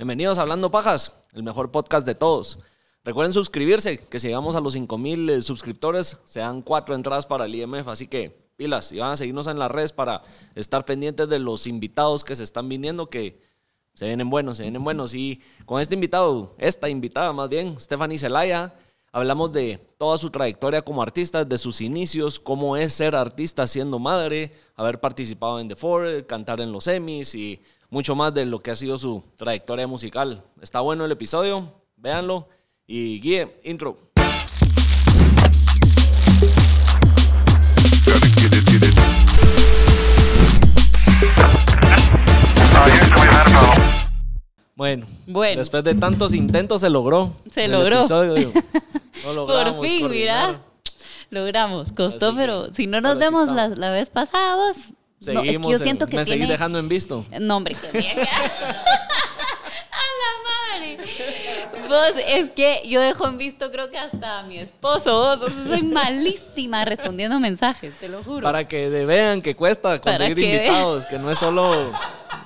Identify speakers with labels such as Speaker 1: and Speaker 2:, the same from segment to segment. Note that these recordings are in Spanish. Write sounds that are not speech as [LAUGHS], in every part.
Speaker 1: Bienvenidos a Hablando Pajas, el mejor podcast de todos. Recuerden suscribirse, que si llegamos a los 5000 eh, suscriptores, se dan cuatro entradas para el IMF, así que pilas y van a seguirnos en las redes para estar pendientes de los invitados que se están viniendo, que se vienen buenos, se vienen buenos. Y con este invitado, esta invitada más bien, Stephanie Zelaya, hablamos de toda su trayectoria como artista, de sus inicios, cómo es ser artista siendo madre, haber participado en The Four, cantar en los Emmys y mucho más de lo que ha sido su trayectoria musical. Está bueno el episodio, véanlo. Y guíe, intro. Bueno,
Speaker 2: Bueno.
Speaker 1: después de tantos intentos se logró.
Speaker 2: Se logró.
Speaker 1: episodio. [LAUGHS]
Speaker 2: Por fin, mira. Logramos. Costó,
Speaker 1: que-
Speaker 2: pero si no nos vemos la, la vez pasada, vos. No, es
Speaker 1: Seguimos,
Speaker 2: que yo
Speaker 1: en-
Speaker 2: siento que
Speaker 1: me
Speaker 2: tiene...
Speaker 1: seguí dejando en visto.
Speaker 2: No, hombre, qué vieja. [LAUGHS] A la madre. Vos, es que yo dejo en visto, creo que hasta a mi esposo. Vos, soy malísima respondiendo mensajes, te lo juro.
Speaker 1: Para que vean que cuesta conseguir
Speaker 2: que
Speaker 1: invitados, que no es solo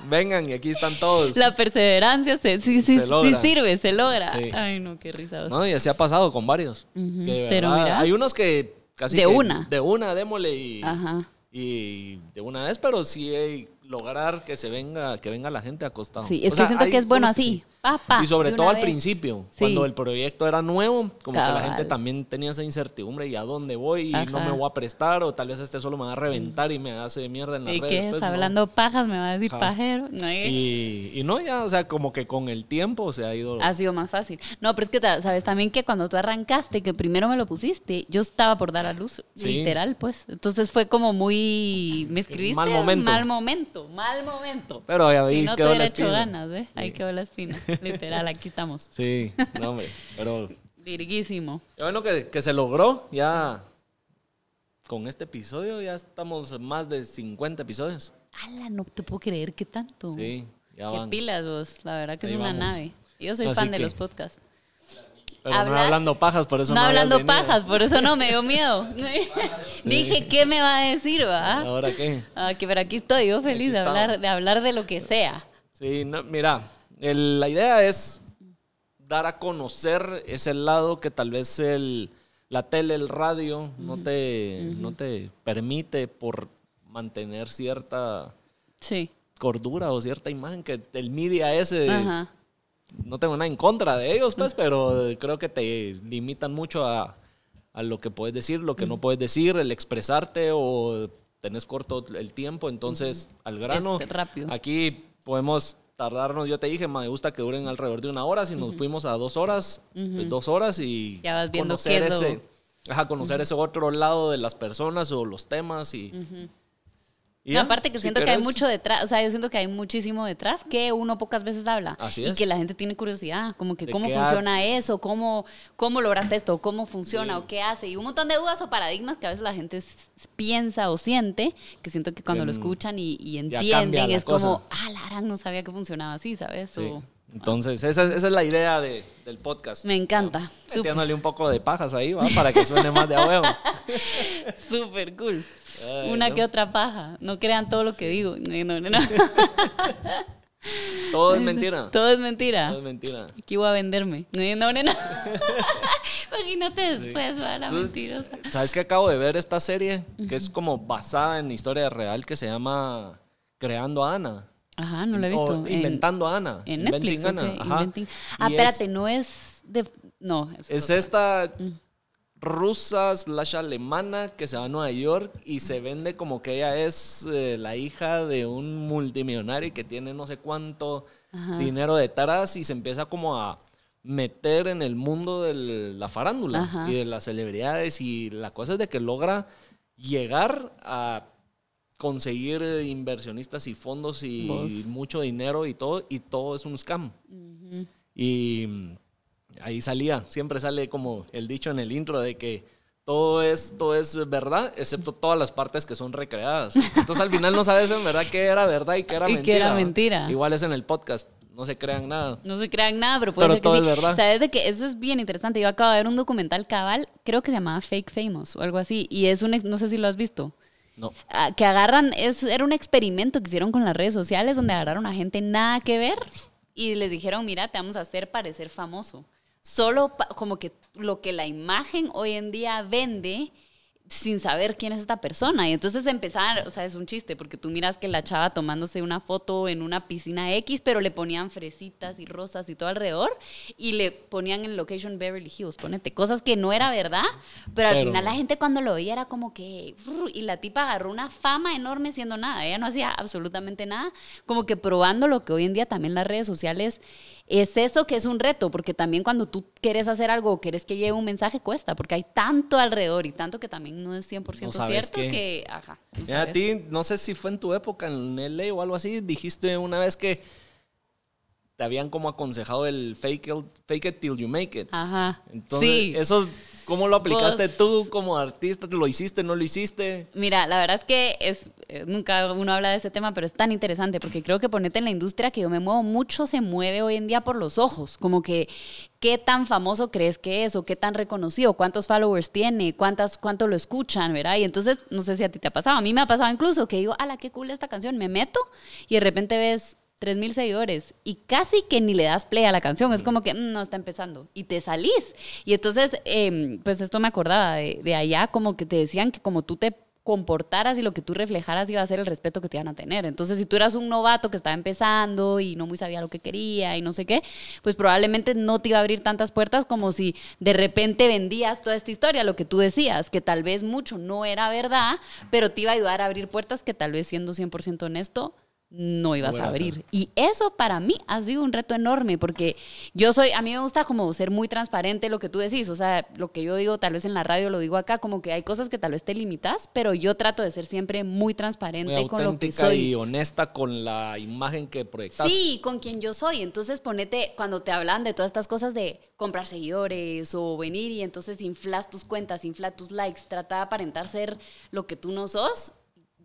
Speaker 1: vengan y aquí están todos.
Speaker 2: La perseverancia se, sí, sí,
Speaker 1: Se
Speaker 2: sí sirve, se logra.
Speaker 1: Sí.
Speaker 2: Ay, no, qué risa.
Speaker 1: No, y así ha pasado con varios. Que de
Speaker 2: pero mira.
Speaker 1: Hay unos que casi
Speaker 2: De
Speaker 1: que
Speaker 2: una.
Speaker 1: De una, démosle y,
Speaker 2: Ajá.
Speaker 1: Y de una vez, pero sí lograr que se venga, que venga la gente acostado.
Speaker 2: Sí, es
Speaker 1: O
Speaker 2: que
Speaker 1: sea,
Speaker 2: siento que es bueno así.
Speaker 1: Sí.
Speaker 2: Pa, pa,
Speaker 1: y sobre todo al
Speaker 2: vez.
Speaker 1: principio,
Speaker 2: Sí.
Speaker 1: cuando el proyecto era nuevo, como que la gente también tenía esa incertidumbre y a dónde voy y no me voy a prestar o tal vez este solo me va a reventar y me hace mierda en las
Speaker 2: ¿Y
Speaker 1: redes.
Speaker 2: qué?
Speaker 1: pues, no.
Speaker 2: hablando pajas, me va a decir
Speaker 1: Ajá.
Speaker 2: pajero. No.
Speaker 1: Y, y no, ya, o sea, como que con el tiempo se ha ido.
Speaker 2: Ha sido más fácil. No, pero es que sabes también que cuando tú arrancaste, que primero me lo pusiste, yo estaba por dar a luz,
Speaker 1: Sí.
Speaker 2: literal, pues. Entonces fue como muy. Me escribiste.
Speaker 1: Mal momento.
Speaker 2: Mal momento, mal momento.
Speaker 1: Pero ahí
Speaker 2: Si no te
Speaker 1: quedó la
Speaker 2: hubiera hecho ganas, ¿eh? Ahí quedó la espina. [LAUGHS] Literal, aquí estamos.
Speaker 1: Sí, no, hombre. Pero
Speaker 2: Virguísimo.
Speaker 1: qué bueno que, que se logró. Ya con este episodio ya estamos en más de 50 episodios.
Speaker 2: Ala, no te puedo creer que tanto.
Speaker 1: Sí, ya
Speaker 2: Qué
Speaker 1: van.
Speaker 2: pilas vos, la verdad que
Speaker 1: Ahí
Speaker 2: es una
Speaker 1: vamos.
Speaker 2: nave. Yo soy
Speaker 1: Así
Speaker 2: fan de
Speaker 1: que-
Speaker 2: los podcasts.
Speaker 1: Pero no
Speaker 2: Hablar-
Speaker 1: hablando pajas, por eso
Speaker 2: No,
Speaker 1: no, habías
Speaker 2: hablando
Speaker 1: venido.
Speaker 2: pajas, por eso no me dio miedo. [LAUGHS] [LAUGHS] Dije, ¿qué me va a decir, va?
Speaker 1: ¿Ahora qué?
Speaker 2: Ah, que pero aquí estoy yo feliz de hablar,
Speaker 1: estamos.
Speaker 2: de hablar de lo que sea.
Speaker 1: Sí, no, mira, el- la idea es dar a conocer ese lado que tal vez el, la tele, el radio no, te, no te permite por mantener cierta
Speaker 2: Sí.
Speaker 1: cordura o cierta imagen que el media ese,
Speaker 2: Ajá.
Speaker 1: no tengo nada en contra de ellos, pues, pero creo que te limitan mucho a, a lo que puedes decir, lo que no puedes decir, el expresarte o tenés corto el tiempo, entonces al grano.
Speaker 2: Es rápido.
Speaker 1: Aquí podemos tardarnos, yo te dije, me gusta que duren alrededor de una hora, si nos fuimos a dos horas, pues, dos horas y
Speaker 2: Ya vas viendo
Speaker 1: conocer
Speaker 2: lo-
Speaker 1: ese, ajá, conocer ese otro lado de las personas o los temas y... y
Speaker 2: No, aparte que
Speaker 1: si
Speaker 2: siento que hay mucho detrás, o sea, yo siento que hay muchísimo detrás que uno pocas veces habla.
Speaker 1: Así
Speaker 2: y
Speaker 1: es.
Speaker 2: que la gente tiene curiosidad, como que cómo funciona eso, cómo, cómo lograste esto, cómo funciona
Speaker 1: Sí.
Speaker 2: o qué hace. Y un montón de dudas o paradigmas que a veces la gente piensa o siente, que siento que cuando lo escuchan y, y entienden es como, ah, la gran no sabía que funcionaba así, ¿sabes?
Speaker 1: Sí.
Speaker 2: O-
Speaker 1: Entonces, esa, esa es la idea de- del podcast.
Speaker 2: me encanta.
Speaker 1: Metiéndole un poco de pajas ahí, ¿va? Para que suene más de a huevo. [LAUGHS]
Speaker 2: súper cool.
Speaker 1: Ay,
Speaker 2: Una
Speaker 1: no.
Speaker 2: que otra paja. No crean todo lo que digo. No, no. [LAUGHS]
Speaker 1: Todo es mentira.
Speaker 2: Todo es mentira.
Speaker 1: Todo es mentira.
Speaker 2: Aquí voy a venderme. No, no, no. [LAUGHS] Imagínate después, la
Speaker 1: Tú-
Speaker 2: mentirosa.
Speaker 1: ¿Sabes que acabo de ver esta serie? Que es como basada en historia real que se llama Creando a Ana.
Speaker 2: Ajá, no lo he
Speaker 1: O
Speaker 2: visto. En-
Speaker 1: Inventando a Ana.
Speaker 2: En
Speaker 1: Inventing
Speaker 2: Netflix.
Speaker 1: Anna,
Speaker 2: ok,
Speaker 1: ajá.
Speaker 2: Inventing- Ah,
Speaker 1: Y
Speaker 2: espérate,
Speaker 1: es-
Speaker 2: no es de. No.
Speaker 1: Es
Speaker 2: otro.
Speaker 1: esta rusa slash alemana que se va a Nueva York y se vende como que ella es eh, la hija de un multimillonario que tiene no sé cuánto
Speaker 2: Ajá.
Speaker 1: dinero detrás y se empieza como a meter en el mundo de la farándula
Speaker 2: Ajá.
Speaker 1: y de las celebridades y la cosa es de que logra llegar a conseguir inversionistas y fondos y mucho dinero y todo y todo es un scam. Y ahí salía, siempre sale como el dicho en el intro de que todo es, todo es verdad, excepto todas las partes que son recreadas. Entonces al final no sabes en verdad qué era verdad y qué era
Speaker 2: Y qué
Speaker 1: mentira.
Speaker 2: era
Speaker 1: ¿va?
Speaker 2: mentira.
Speaker 1: Igual es en el podcast, no se crean nada.
Speaker 2: No se crean nada, pero puede
Speaker 1: Pero
Speaker 2: ser que
Speaker 1: todo
Speaker 2: sí.
Speaker 1: es verdad.
Speaker 2: Sabes de que eso es bien interesante. Yo acabo de ver un documental cabal, creo que se llamaba Fake Famous o algo así. Y es un, no sé si lo has visto.
Speaker 1: No.
Speaker 2: Ah, que agarran, es, era un experimento que hicieron con las redes sociales donde agarraron a gente nada que ver y les dijeron, mira, te vamos a hacer parecer famoso. Solo pa- como que lo que la imagen hoy en día vende sin saber quién es esta persona. Y entonces empezar, o sea, es un chiste, porque tú miras que la chava tomándose una foto en una piscina X, pero le ponían fresitas y rosas y todo alrededor, y le ponían en location Beverly Hills, ponete, cosas que no era verdad, pero al
Speaker 1: Pero-
Speaker 2: final la gente cuando lo veía era como que, y la tipa agarró una fama enorme siendo nada, ella no hacía absolutamente nada, como que probando lo que hoy en día también las redes sociales es eso que es un reto, porque también cuando tú quieres hacer algo o quieres que lleve un mensaje cuesta, porque hay tanto alrededor y tanto que también no es 100%
Speaker 1: No sabes
Speaker 2: cierto
Speaker 1: qué.
Speaker 2: que, ajá. no
Speaker 1: a ti, no sé si fue en tu época en LA o algo así, dijiste una vez que te habían como aconsejado el fake it, fake it till you make it.
Speaker 2: Ajá.
Speaker 1: Entonces,
Speaker 2: sí.
Speaker 1: eso, ¿cómo lo aplicaste tú como artista? ¿Lo hiciste, no lo hiciste?
Speaker 2: Mira, la verdad es que es, eh, nunca uno habla de ese tema, pero es tan interesante porque creo que ponerte en la industria que yo me muevo mucho se mueve hoy en día por los ojos, como que qué tan famoso crees que es o qué tan reconocido, cuántos followers tiene, cuántas, cuánto lo escuchan, ¿verdad? Y entonces, no sé si a ti te ha pasado, a mí me ha pasado incluso que digo, ala, qué cool esta canción, me meto y de repente ves 3000 seguidores y casi que ni le das play a la canción, es como que "Mm, no está empezando y te salís. Y entonces, em, pues esto me acordaba de, de allá, como que te decían que como tú te comportaras y lo que tú reflejaras iba a ser el respeto que te iban a tener. Entonces, si tú eras un novato que estaba empezando y no muy sabía lo que quería y no sé qué, pues probablemente no te iba a abrir tantas puertas como si de repente vendías toda esta historia, lo que tú decías, que tal vez mucho no era verdad, pero te iba a ayudar a abrir puertas que tal vez siendo 100% honesto no ibas a abrir. Y eso para mí ha sido un reto enorme porque yo soy, a mí me gusta como ser muy transparente lo que tú decís, o sea, lo que yo digo tal vez en la radio lo digo acá, como que hay cosas que tal vez te limitas, pero yo trato de ser siempre muy transparente
Speaker 1: Muy
Speaker 2: con lo que soy.
Speaker 1: y honesta con la imagen que proyectas.
Speaker 2: Sí, con quien yo soy. Entonces ponete, cuando te hablan de todas estas cosas de comprar seguidores o venir y entonces inflas tus cuentas, inflas tus likes, trata de aparentar ser lo que tú no sos.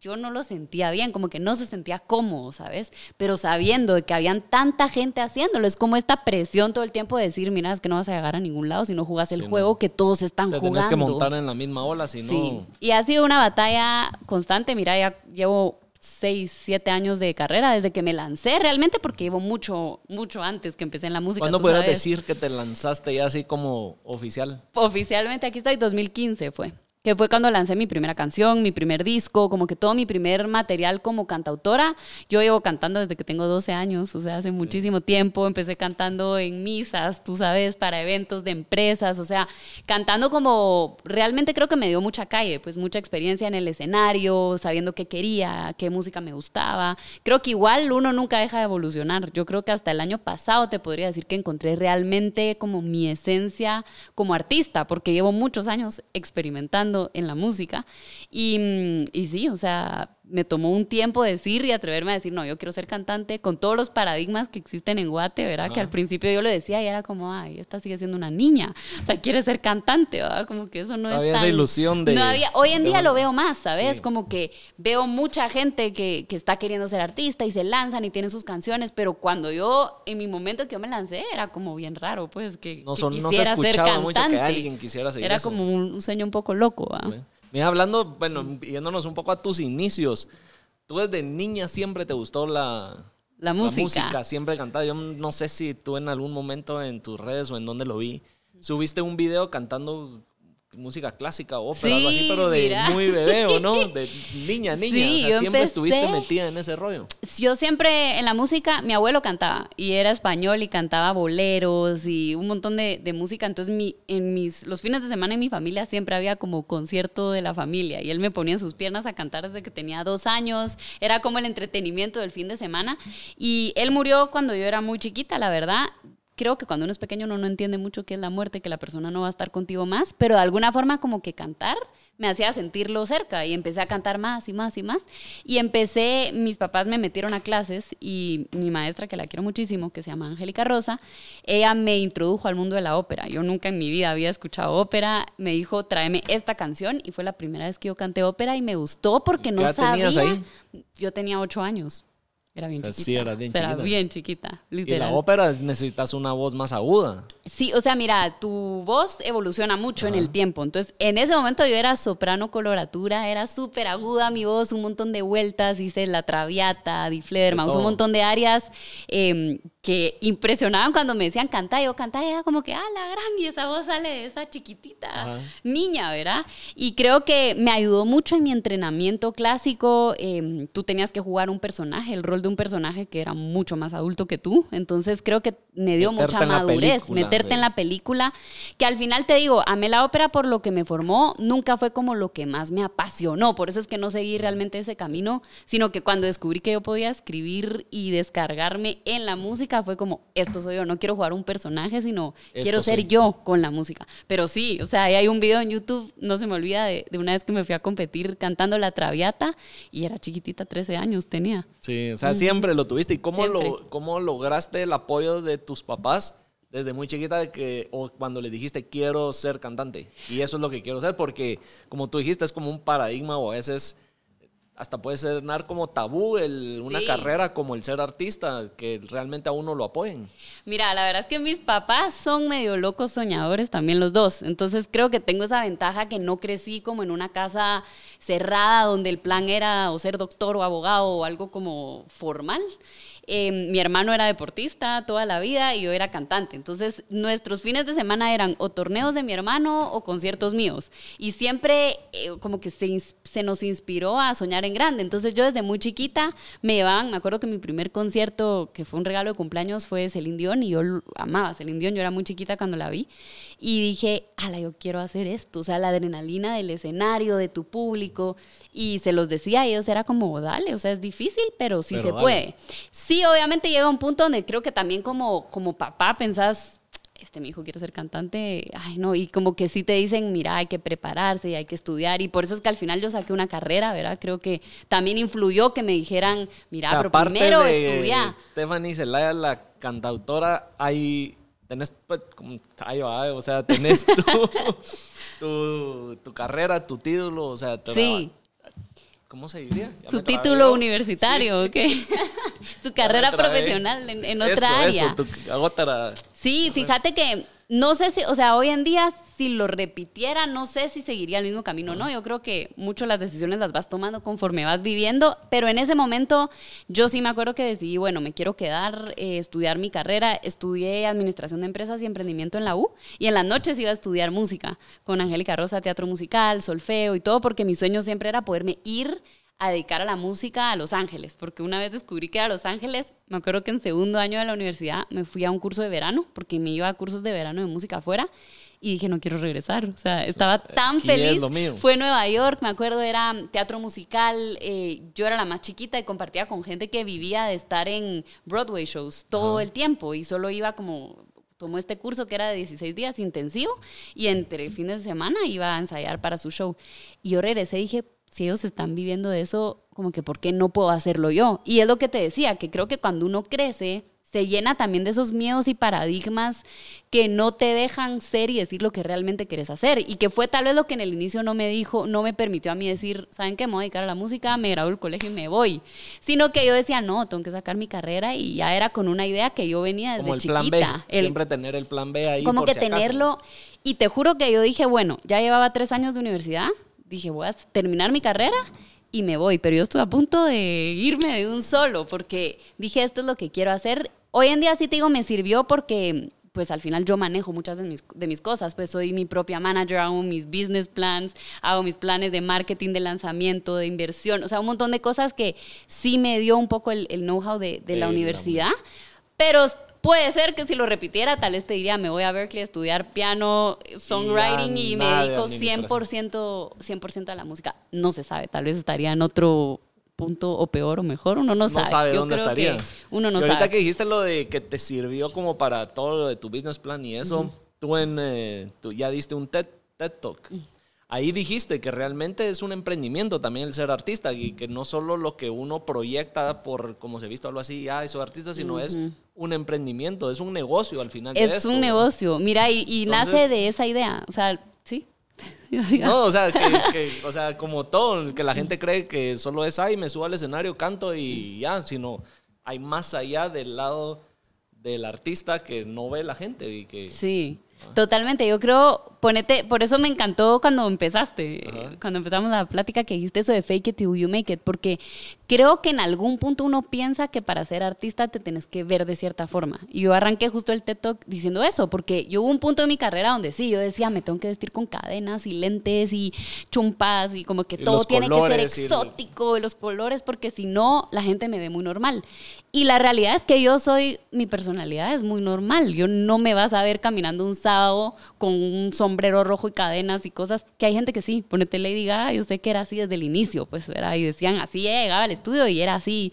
Speaker 2: Yo no lo sentía bien, como que no se sentía cómodo, ¿sabes? Pero sabiendo de que habían tanta gente haciéndolo, es como esta presión todo el tiempo de decir, mira, es que no vas a llegar a ningún lado si no jugas el
Speaker 1: Sí, no.
Speaker 2: juego que todos están jugando.
Speaker 1: tenés que montar en la misma ola, si
Speaker 2: Sí,
Speaker 1: no...
Speaker 2: y ha sido una batalla constante. Mira, ya llevo seis, siete años de carrera desde que me lancé realmente porque llevo mucho, mucho antes que empecé en la música.
Speaker 1: ¿Cuándo pudieras decir que te lanzaste ya así como oficial?
Speaker 2: Oficialmente aquí estoy, 2015 fue. Que fue cuando lancé mi primera canción, mi primer disco, como que todo mi primer material como cantautora. Yo llevo cantando desde que tengo 12 años, o sea, hace muchísimo tiempo. Empecé cantando en misas, tú sabes, para eventos de empresas, o sea, cantando como realmente creo que me dio mucha calle, pues mucha experiencia en el escenario, sabiendo qué quería, qué música me gustaba. Creo que igual uno nunca deja de evolucionar. Yo creo que hasta el año pasado te podría decir que encontré realmente como mi esencia como artista, porque llevo muchos años experimentando en la música. Y, mm, y sí, o sea, me tomó un tiempo decir y atreverme a decir, no, yo quiero ser cantante con todos los paradigmas que existen en Guate, ¿verdad? Que
Speaker 1: Ajá.
Speaker 2: al principio yo le decía y era como, ay, esta sigue siendo una niña, o sea, quiere ser cantante, ¿verdad? Como que eso no
Speaker 1: Había
Speaker 2: es
Speaker 1: esa
Speaker 2: tan...
Speaker 1: ilusión de-
Speaker 2: No había, hoy en día lo veo más, ¿sabes?
Speaker 1: Sí.
Speaker 2: Como que veo mucha gente que, que está queriendo ser artista y se lanzan y tienen sus canciones, pero cuando yo, en mi momento que yo me lancé, era como bien raro, pues, que,
Speaker 1: No,
Speaker 2: que
Speaker 1: no se
Speaker 2: quisiera ser
Speaker 1: escuchaba mucho que
Speaker 2: cantante.
Speaker 1: alguien quisiera seguir
Speaker 2: Era
Speaker 1: eso.
Speaker 2: como un, un sueño un poco loco, ¿va?
Speaker 1: Mira, hablando, bueno, yéndonos un poco a tus inicios. Tú desde niña siempre te gustó la,
Speaker 2: La música.
Speaker 1: siempre cantabas. Yo no sé si tú en algún momento en tus redes o en donde lo vi, subiste un video cantando música clásica, ópera, algo así,
Speaker 2: Sí,
Speaker 1: pero de
Speaker 2: mira.
Speaker 1: muy bebé, ¿o no? [LAUGHS] De niña, niña.
Speaker 2: Sí,
Speaker 1: o sea,
Speaker 2: yo
Speaker 1: siempre
Speaker 2: empecé-
Speaker 1: estuviste metida en ese rollo.
Speaker 2: Yo siempre en la música, mi abuelo cantaba y era español y cantaba boleros y un montón de, de música. Entonces, mi, en mis, los fines de semana en mi familia siempre había como concierto de la familia y él me ponía en sus piernas a cantar desde que tenía dos años. Era como el entretenimiento del fin de semana. Y él murió cuando yo era muy chiquita, la verdad. Creo que cuando uno es pequeño uno no entiende mucho qué es la muerte, que la persona no va a estar contigo más, pero de alguna forma como que cantar me hacía sentirlo cerca y empecé a cantar más y más y más. Y empecé, mis papás me metieron a clases y mi maestra, que la quiero muchísimo, que se llama Angélica Rosa, ella me introdujo al mundo de la ópera. Yo nunca en mi vida había escuchado ópera. Me dijo, tráeme esta canción y fue la primera vez que yo canté ópera y me gustó porque
Speaker 1: ¿Qué
Speaker 2: no sabía.
Speaker 1: tenías ahí?
Speaker 2: Yo tenía ocho años. Era bien
Speaker 1: O sea,
Speaker 2: chiquita.
Speaker 1: sí, eras bien
Speaker 2: O sea, era
Speaker 1: chiquita.
Speaker 2: bien chiquita,
Speaker 1: Y la
Speaker 2: literal.
Speaker 1: ópera necesitas una voz más aguda.
Speaker 2: Sí, o sea, mira, tu voz evoluciona mucho en el tiempo. Entonces, en ese momento yo era soprano coloratura, era súper aguda mi voz, un montón de vueltas, hice la traviata, Di Fledermaus, un montón de áreas em, que impresionaban cuando me decían cantar. Yo cantaba era como que, ah, la gran, y esa voz sale de esa chiquitita niña, ¿verdad? Y creo que me ayudó mucho en mi entrenamiento clásico. Em, tú tenías que jugar un personaje, el rol de un personaje que era mucho más adulto que tú. Entonces creo que me dio mucha madurez meterte en la película. Que al final te digo, amé la ópera por lo que me formó, nunca fue como lo que más me apasionó. Por eso es que no seguí realmente ese camino, sino que cuando descubrí que yo podía escribir y descargarme en la música, fue como, esto soy yo, no quiero jugar un personaje, sino quiero ser yo con la música. Pero sí, o sea, hay un video en YouTube, no se me olvida, de, una vez que me fui a competir cantando La Traviata y era chiquitita, 13 años tenía.
Speaker 1: Sí, o sea, siempre lo tuviste. ¿Y cómo, lo, cómo lograste el apoyo de tus papás? desde muy chiquita de que, o cuando le dijiste quiero ser cantante. Y eso es lo que quiero ser, porque como tú dijiste, es como un paradigma o a veces hasta puede ser como tabú el, una carrera como el ser artista, que realmente a uno lo apoyen.
Speaker 2: Mira, la verdad es que mis papás son medio locos soñadores también los dos, entonces creo que tengo esa ventaja que no crecí como en una casa cerrada donde el plan era o ser doctor o abogado o algo como formal. Em, mi hermano era deportista toda la vida y yo era cantante. Entonces, nuestros fines de semana eran o torneos de mi hermano o conciertos míos. Y siempre eh, como que se, se, nos inspiró a soñar en grande. Entonces, yo desde muy chiquita me llevaban, me acuerdo que mi primer concierto, que fue un regalo de cumpleaños, fue Celine Dion y yo amaba Celine Dion. Yo era muy chiquita cuando la vi. Y dije, ala, yo quiero hacer esto. O sea, la adrenalina del escenario, de tu público. Y se los decía a ellos, era como, dale, o sea, es difícil, pero sí se puede. Sí obviamente llega un punto donde creo que también como, como papá pensás, este mi hijo quiere ser cantante, ay no, y como que sí te dicen, mira, hay que prepararse y hay que estudiar, y por eso es que al final yo saqué una carrera, ¿verdad? Creo que también influyó que me dijeran, mira, pero primero estudia.
Speaker 1: Stephanie Zelaya, la cantautora, hay, tenés, pues, como, ahí va, o sea, tenés tu, [LAUGHS] tu, carrera, tu título, o sea,
Speaker 2: sí.
Speaker 1: ¿Cómo se diría?
Speaker 2: Su título universitario, ¿ok? [LAUGHS] Su carrera profesional en, otra área.
Speaker 1: Eso, tu
Speaker 2: Sí, fíjate que no sé si, o sea, hoy en día si lo repitiera, no sé si seguiría el mismo camino, ¿no? Yo creo que mucho las decisiones las vas tomando conforme vas viviendo, pero en ese momento yo sí me acuerdo que decidí, bueno, me quiero quedar, eh, estudiar mi carrera, estudié administración de empresas y emprendimiento en la U y en las noches iba a estudiar música con Angélica Rosa, teatro musical, solfeo y todo, porque mi sueño siempre era poderme ir a dedicar a la música a Los Ángeles, porque una vez descubrí que a Los Ángeles, me acuerdo que en segundo año de la universidad me fui a un curso de verano, porque me iba a cursos de verano de música afuera, y dije, no quiero regresar. O sea, estaba tan feliz. Fue Nueva York, me acuerdo, era teatro musical. Eh, yo era la más chiquita y compartía con gente que vivía de estar en Broadway shows todo el tiempo y solo iba como tomó este curso que era de 16 días intensivo y entre fines de semana iba a ensayar para su show. Y yo regresé y dije, si ellos están viviendo de eso, como que ¿por qué no puedo hacerlo yo? Y es lo que te decía, que creo que cuando uno crece, se llena también de esos miedos y paradigmas que no te dejan ser y decir lo que realmente quieres hacer. Y que fue tal vez lo que en el inicio no me dijo, no me permitió a mí decir, ¿saben qué? Me voy a dedicar a la música, me grabo del colegio y me voy. Sino que yo decía, no, tengo que sacar mi carrera y ya era con una idea que yo venía desde como el
Speaker 1: chiquita.
Speaker 2: Plan
Speaker 1: B. Siempre tener el plan B ahí.
Speaker 2: Como que tenerlo. Y te juro que yo dije, bueno, ya llevaba tres años de universidad dije, voy a terminar mi carrera y me voy, pero yo estuve a punto de irme de un solo porque dije, esto es lo que quiero hacer. Hoy en día sí te digo, me sirvió porque pues al final yo manejo muchas de mis, de mis cosas, pues soy mi propia manager, hago mis business plans, hago mis planes de marketing, de lanzamiento, de inversión, o sea, un montón de cosas que sí me dio un poco el, know-how de, de la universidad, pero Puede ser que si lo repitiera, tal vez te diría, me voy a Berkeley a estudiar piano, songwriting y, me dedico 100%, 100 a la música. No se sabe, tal vez estaría en otro punto o peor o mejor, uno no, sabe.
Speaker 1: No sabe dónde estarías.
Speaker 2: Uno no
Speaker 1: y
Speaker 2: ahorita
Speaker 1: que dijiste lo de que te sirvió como para todo lo de tu business plan y eso, tú, en, eh, tú ya diste un TED, TED Talk ahí dijiste que realmente es un emprendimiento también el ser artista y que no solo lo que uno proyecta por, como se ha visto algo así, ah, soy artista, sino es un emprendimiento, es un negocio al final.
Speaker 2: Es un negocio, mira, y, nace de esa idea, o sea, sí. [LAUGHS]
Speaker 1: no, o sea, que, o sea, como todo, que la gente cree que solo es, ay, me subo al escenario, canto y ya, sino hay más allá del lado del artista que no ve la gente y que...
Speaker 2: Sí. Totalmente, yo creo, ponete, por eso me encantó cuando empezaste, cuando empezamos la plática que dijiste eso de fake it till you make it, porque creo que en algún punto uno piensa que para ser artista te tenés que ver de cierta forma. Y yo arranqué justo el TED Talk diciendo eso, porque yo hubo un punto de mi carrera donde sí, yo decía, me tengo que vestir con cadenas y lentes y chumpas y como que todo tiene que ser exótico, y los colores, porque si no, la gente me ve muy normal. Y la realidad es que yo soy, mi personalidad es muy normal. Yo no me vas a ver caminando un sábado con un sombrero rojo y cadenas y cosas, que hay gente que sí, ponete Lady Gaga, yo sé que era así desde el inicio, pues, era, y decían así, llegaba al estudio y era así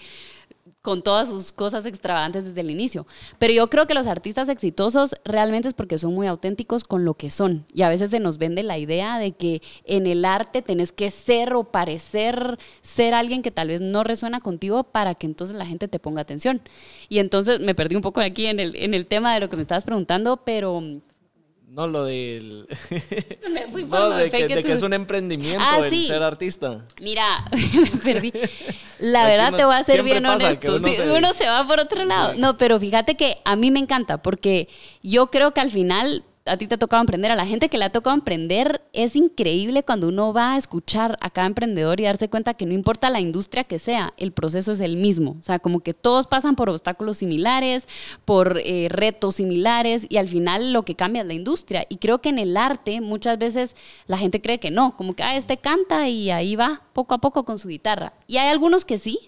Speaker 2: con todas sus cosas extravagantes desde el inicio. Pero yo creo que los artistas exitosos realmente es porque son muy auténticos con lo que son. Y a veces se nos vende la idea de que en el arte tenés que ser o parecer ser alguien que tal vez no resuena contigo para que entonces la gente te ponga atención. Y entonces me perdí un poco aquí en el, en el tema de lo que me estabas preguntando, pero
Speaker 1: no, lo del. [LAUGHS] Me fui no, de, que, de que, es un emprendimiento ah, el ser artista.
Speaker 2: Mira, [LAUGHS] me perdí. La verdad te voy a ser bien honesto. Uno, se... uno se va por otro lado. No, pero fíjate que a mí me encanta porque yo creo que al final a ti te ha tocado emprender, a la gente que le ha tocado emprender, es increíble cuando uno va a escuchar a cada emprendedor y darse cuenta que no importa la industria que sea, el proceso es el mismo. O sea, como que todos pasan por obstáculos similares, por eh, retos similares y al final lo que cambia es la industria. Y creo que en el arte muchas veces la gente cree que no, como que, ah, este canta y ahí va poco a poco con su guitarra. Y hay algunos que sí,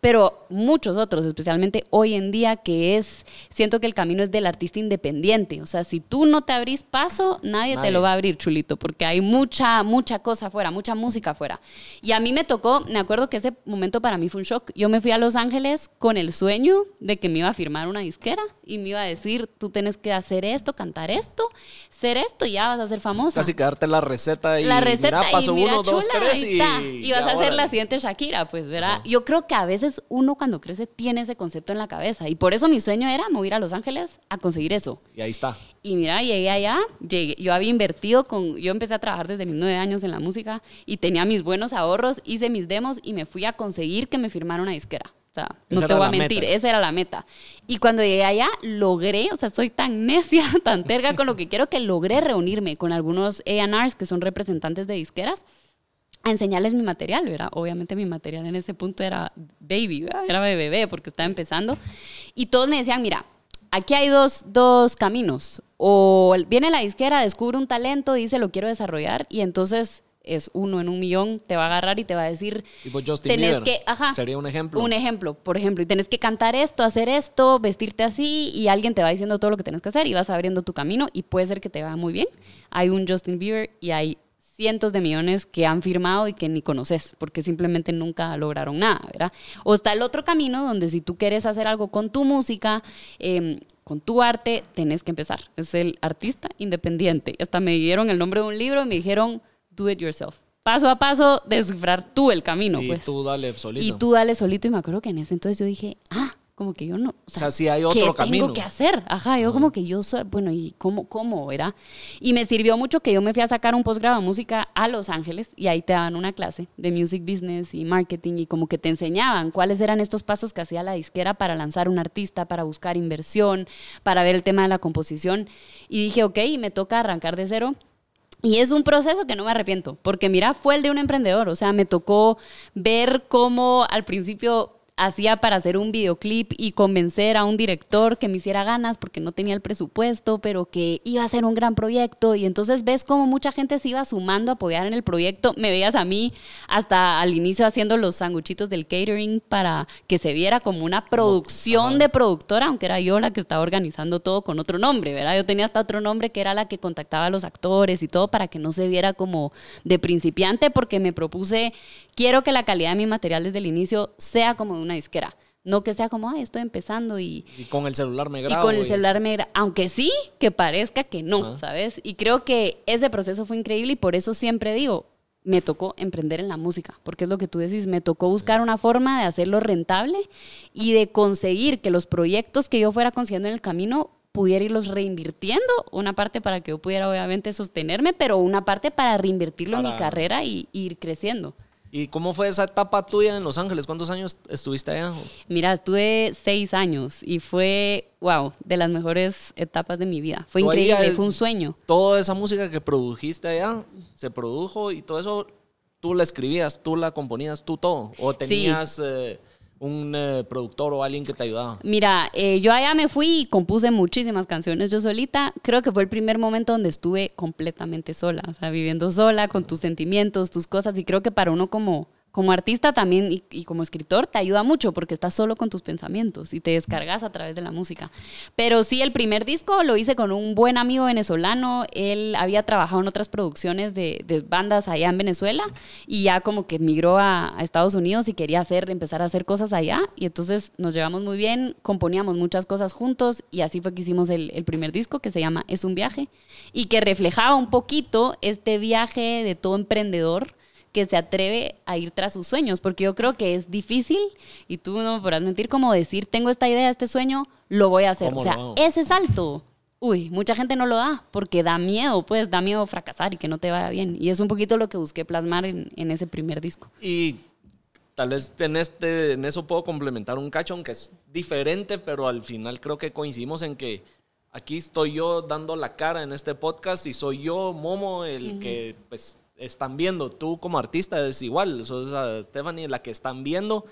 Speaker 2: pero muchos otros, especialmente hoy en día, que es, siento que el camino es del artista independiente. O sea, si tú no te abrís paso, nadie, te lo va a abrir, chulito, porque hay mucha, mucha cosa afuera, mucha música afuera. Y a mí me tocó, me acuerdo que ese momento para mí fue un shock. Yo me fui a Los Ángeles con el sueño de que me iba a firmar una disquera y me iba a decir, tú tienes que hacer esto, cantar esto, ser esto y ya vas a ser famosa.
Speaker 1: Casi quedarte la receta y
Speaker 2: la receta mira, paso uno, dos, tres y, y, vas a ser la siguiente Shakira, pues, ¿verdad? Yo creo que a veces uno cuando crece tiene ese concepto en la cabeza y por eso mi sueño era mover a Los Ángeles a conseguir eso.
Speaker 1: Y ahí está.
Speaker 2: Y mira, llegué allá, llegué, yo había invertido con, yo empecé a trabajar desde mis nueve años en la música y tenía mis buenos ahorros, hice mis demos y me fui a conseguir que me firmara una disquera. O sea, no te voy a mentir, esa era la meta. Y cuando llegué allá, logré, o sea, soy tan necia, [LAUGHS] tan terga con lo que quiero que logré reunirme con algunos A&Rs que son representantes de disqueras a enseñarles mi material, ¿verdad? Obviamente mi material en ese punto era baby, ¿verdad? era bebé porque estaba empezando. Y todos me decían, mira, aquí hay dos, dos caminos. O viene la disquera, descubre un talento, dice, lo quiero desarrollar, y entonces es uno en un millón, te va a agarrar y te va a decir,
Speaker 1: tenés que, ajá, sería un ejemplo.
Speaker 2: Un ejemplo, por ejemplo, y tenés que cantar esto, hacer esto, vestirte así y alguien te va diciendo todo lo que tienes que hacer y vas abriendo tu camino y puede ser que te vaya muy bien. Hay un Justin Bieber y hay cientos de millones que han firmado y que ni conoces, porque simplemente nunca lograron nada, ¿verdad? O está el otro camino donde si tú quieres hacer algo con tu música, em, con tu arte, tenés que empezar. Es el artista independiente. Hasta me dieron el nombre de un libro y me dijeron, do it yourself. Paso a paso, descifrar tú el camino. Y pues.
Speaker 1: tú dale solito.
Speaker 2: Y tú dale solito. Y me acuerdo que en ese entonces yo dije, ah, como que yo no. O
Speaker 1: sea, si hay otro
Speaker 2: ¿qué
Speaker 1: camino.
Speaker 2: tengo que hacer? Ajá, yo como que yo soy, bueno, ¿y cómo, cómo, era? Y me sirvió mucho que yo me fui a sacar un posgrado de música a Los Ángeles y ahí te daban una clase de music business y marketing y como que te enseñaban cuáles eran estos pasos que hacía la disquera para lanzar un artista, para buscar inversión, para ver el tema de la composición. Y dije, ok, me toca arrancar de cero. Y es un proceso que no me arrepiento, porque mira, fue el de un emprendedor, o sea, me tocó ver cómo al principio hacía para hacer un videoclip y convencer a un director que me hiciera ganas porque no tenía el presupuesto, pero que iba a ser un gran proyecto. Y entonces ves cómo mucha gente se iba sumando a apoyar en el proyecto. Me veías a mí hasta al inicio haciendo los sanguchitos del catering para que se viera como una producción de productora, aunque era yo la que estaba organizando todo con otro nombre, ¿verdad? Yo tenía hasta otro nombre que era la que contactaba a los actores y todo para que no se viera como de principiante porque me propuse, quiero que la calidad de mi material desde el inicio sea como una disquera. No que sea como, ay, estoy empezando y...
Speaker 1: Y con el celular me grabo.
Speaker 2: Y con el celular me grabo. Aunque sí, que parezca que no, ¿sabes? Y creo que ese proceso fue increíble y por eso siempre digo, me tocó emprender en la música, porque es lo que tú decís, me tocó buscar una forma de hacerlo rentable y de conseguir que los proyectos que yo fuera consiguiendo en el camino pudiera irlos reinvirtiendo, una parte para que yo pudiera obviamente sostenerme, pero una parte para reinvertirlo en mi carrera y ir creciendo.
Speaker 1: ¿Y cómo fue esa etapa tuya en Los Ángeles? ¿Cuántos años estuviste allá?
Speaker 2: Mira, estuve seis años y fue, wow, de las mejores etapas de mi vida. Fue increíble, fue un sueño.
Speaker 1: Toda esa música que produjiste allá, se produjo y todo eso, tú la escribías, tú la componías, tú todo. ¿O tenías eh, un eh, productor o alguien que te ayudaba?
Speaker 2: Mira, eh, yo allá me fui y compuse muchísimas canciones yo solita. Creo que fue el primer momento donde estuve completamente sola, o sea, viviendo sola con tus sentimientos, tus cosas. Y creo que para uno como, como artista también y, como escritor te ayuda mucho porque estás solo con tus pensamientos y te descargas a través de la música. Pero sí, el primer disco lo hice con un buen amigo venezolano. Él había trabajado en otras producciones de, bandas allá en Venezuela y ya como que migró a, Estados Unidos y quería hacer, empezar a hacer cosas allá. Y entonces nos llevamos muy bien, componíamos muchas cosas juntos y así fue que hicimos el primer disco que se llama Es un viaje y que reflejaba un poquito este viaje de todo emprendedor que se atreve a ir tras sus sueños, porque yo creo que es difícil, y tú no me podrás mentir, como decir, tengo esta idea, este sueño, lo voy a hacer.
Speaker 1: ¿Cómo
Speaker 2: O sea,
Speaker 1: hago?
Speaker 2: ese salto, uy, mucha gente no lo da, porque da miedo, pues, da miedo fracasar y que no te vaya bien. Y es un poquito lo que busqué plasmar en, en ese primer disco.
Speaker 1: Y tal vez en, este, en eso puedo complementar un cacho, aunque es diferente, pero al final creo que coincidimos en que aquí estoy yo dando la cara en este podcast y soy yo, Momo, el que pues están viendo. Tú como artista es igual, sos a Stephanie la que están viendo.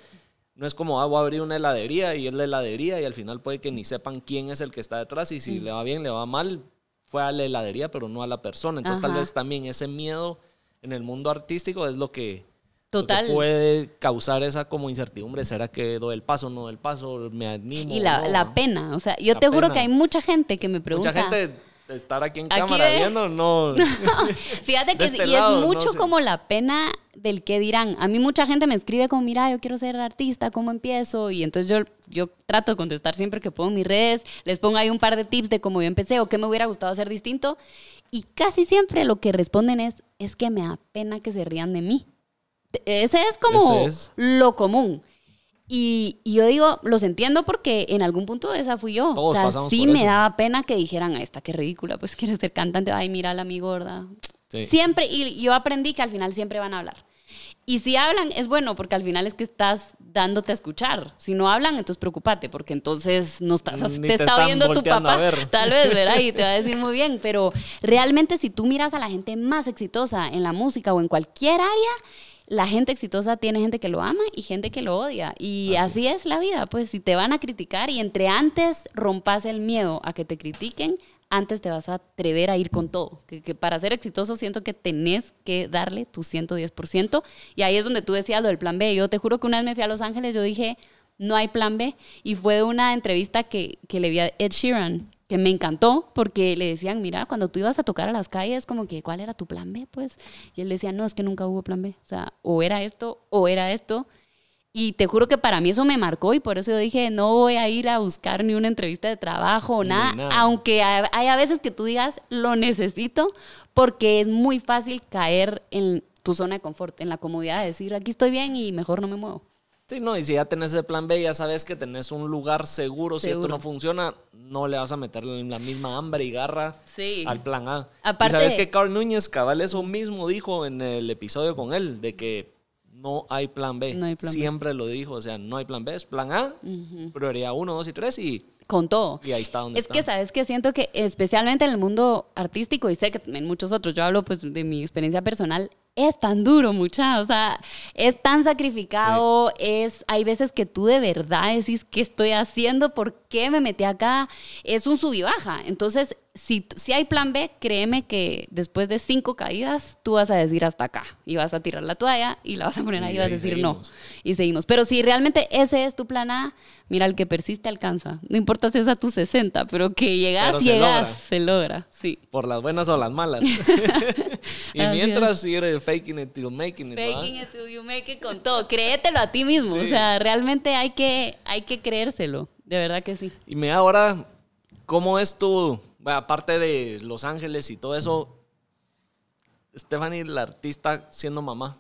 Speaker 1: No es como, ah, voy a abrir una heladería y es la heladería y al final puede que ni sepan quién es el que está detrás y si le va bien, le va mal, fue a la heladería, pero no a la persona. Entonces tal
Speaker 2: Ajá.
Speaker 1: vez también ese miedo en el mundo artístico es lo que,
Speaker 2: Total.
Speaker 1: lo que puede causar esa como incertidumbre. ¿Será que doy el paso, no doy el paso? ¿Me animo?
Speaker 2: Y la,
Speaker 1: no?
Speaker 2: la pena, o sea, yo te juro
Speaker 1: pena.
Speaker 2: que hay mucha gente que me pregunta.
Speaker 1: Mucha gente estar aquí en
Speaker 2: Aquí
Speaker 1: cámara
Speaker 2: ve.
Speaker 1: viendo, no. [LAUGHS]
Speaker 2: Fíjate [LAUGHS] que
Speaker 1: De
Speaker 2: es-
Speaker 1: este
Speaker 2: y
Speaker 1: lado,
Speaker 2: es
Speaker 1: no
Speaker 2: mucho
Speaker 1: sé.
Speaker 2: como la pena del que dirán. A mí mucha gente me escribe como, mira, yo quiero ser artista, ¿cómo empiezo? Y entonces yo, yo trato de contestar siempre que puedo en mis redes, les pongo ahí un par de tips de cómo yo empecé o qué me hubiera gustado hacer distinto. Y casi siempre lo que responden es, es que me da pena que se rían de mí. Ese es como
Speaker 1: Ese es.
Speaker 2: lo común. Y, y yo digo, los entiendo porque en algún punto esa fui yo.
Speaker 1: Todos
Speaker 2: o sea, sí me
Speaker 1: eso.
Speaker 2: daba pena que dijeran, "Ay, esta qué ridícula, pues [LAUGHS] quiere ser cantante, ay, mira la mi gorda.
Speaker 1: Sí.
Speaker 2: Siempre, y yo aprendí que al final siempre van a hablar. Y si hablan, es bueno, porque al final es que estás dándote a escuchar. Si no hablan, entonces preocupate, porque entonces no estás, te,
Speaker 1: te
Speaker 2: está oyendo tu
Speaker 1: a
Speaker 2: papá. [LAUGHS] Tal vez, ¿verdad? Y te va a decir muy bien. Pero realmente, si tú miras a la gente más exitosa en la música o en cualquier área, la gente exitosa tiene gente que lo ama y gente que lo odia. Y así, es la vida. Pues si te van a criticar y entre antes rompas el miedo a que te critiquen, antes te vas a atrever a ir con todo. Que, que para ser exitoso siento que tenés que darle tu 110%. Y ahí es donde tú decías lo del plan B. Yo te juro que una vez me fui a Los Ángeles, yo dije, no hay plan B. Y fue de una entrevista que, que le vi a Ed Sheeran, que me encantó, porque le decían, mira, cuando tú ibas a tocar a las calles, como que, ¿cuál era tu plan B? Pues, y él decía, no, es que nunca hubo plan B. O sea, o era esto, o era esto. Y te juro que para mí eso me marcó y por eso yo dije, no voy a ir a buscar ni una entrevista de trabajo o nada,
Speaker 1: nada.
Speaker 2: aunque hay a veces que tú digas, lo necesito, porque es muy fácil caer en tu zona de confort, en la comodidad de decir, aquí estoy bien y mejor no me muevo.
Speaker 1: Sí, no, y si ya tenés el plan B, ya sabes que tenés un lugar seguro. Si esto no funciona, no le vas a meter la misma hambre y garra
Speaker 2: Sí.
Speaker 1: al plan A.
Speaker 2: Aparte-
Speaker 1: y sabes que Carl Núñez Cabal eso mismo dijo en el episodio con él, de que no hay plan B.
Speaker 2: No hay plan B.
Speaker 1: Siempre lo dijo, o sea, no hay plan B, es plan A, prioridad 1, 2 y 3 y,
Speaker 2: Con todo.
Speaker 1: y ahí está donde
Speaker 2: Es
Speaker 1: está.
Speaker 2: que, ¿sabes que Siento que especialmente en el mundo artístico, y sé que en muchos otros, yo hablo pues de mi experiencia personal, es tan duro, mucha, o sea, es tan sacrificado, es, hay veces que tú de verdad decís, ¿qué estoy haciendo? ¿Por qué me metí acá? Es un sub y baja. Entonces, si, si hay plan B, créeme que después de cinco caídas, tú vas a decir hasta acá, y vas a tirar la toalla, y la vas a poner ahí,
Speaker 1: Y
Speaker 2: y vas a decir
Speaker 1: seguimos.
Speaker 2: no y seguimos. Pero si realmente ese es tu plan A, mira, el que persiste alcanza. No importa si es a tus 60, pero que llegas,
Speaker 1: Pero se
Speaker 2: llegas,
Speaker 1: logra.
Speaker 2: se logra, sí.
Speaker 1: Por las buenas o las malas. [LAUGHS] [LAUGHS] y
Speaker 2: Así
Speaker 1: mientras ir faking it till making it. ¿verdad?
Speaker 2: Faking it till you make it con todo. Créetelo a ti mismo.
Speaker 1: Sí.
Speaker 2: O sea, realmente hay que, hay que creérselo. De verdad que sí.
Speaker 1: Y me ahora, ¿cómo es tu, bueno, aparte de Los Ángeles y todo eso, Stephanie, la artista, siendo mamá?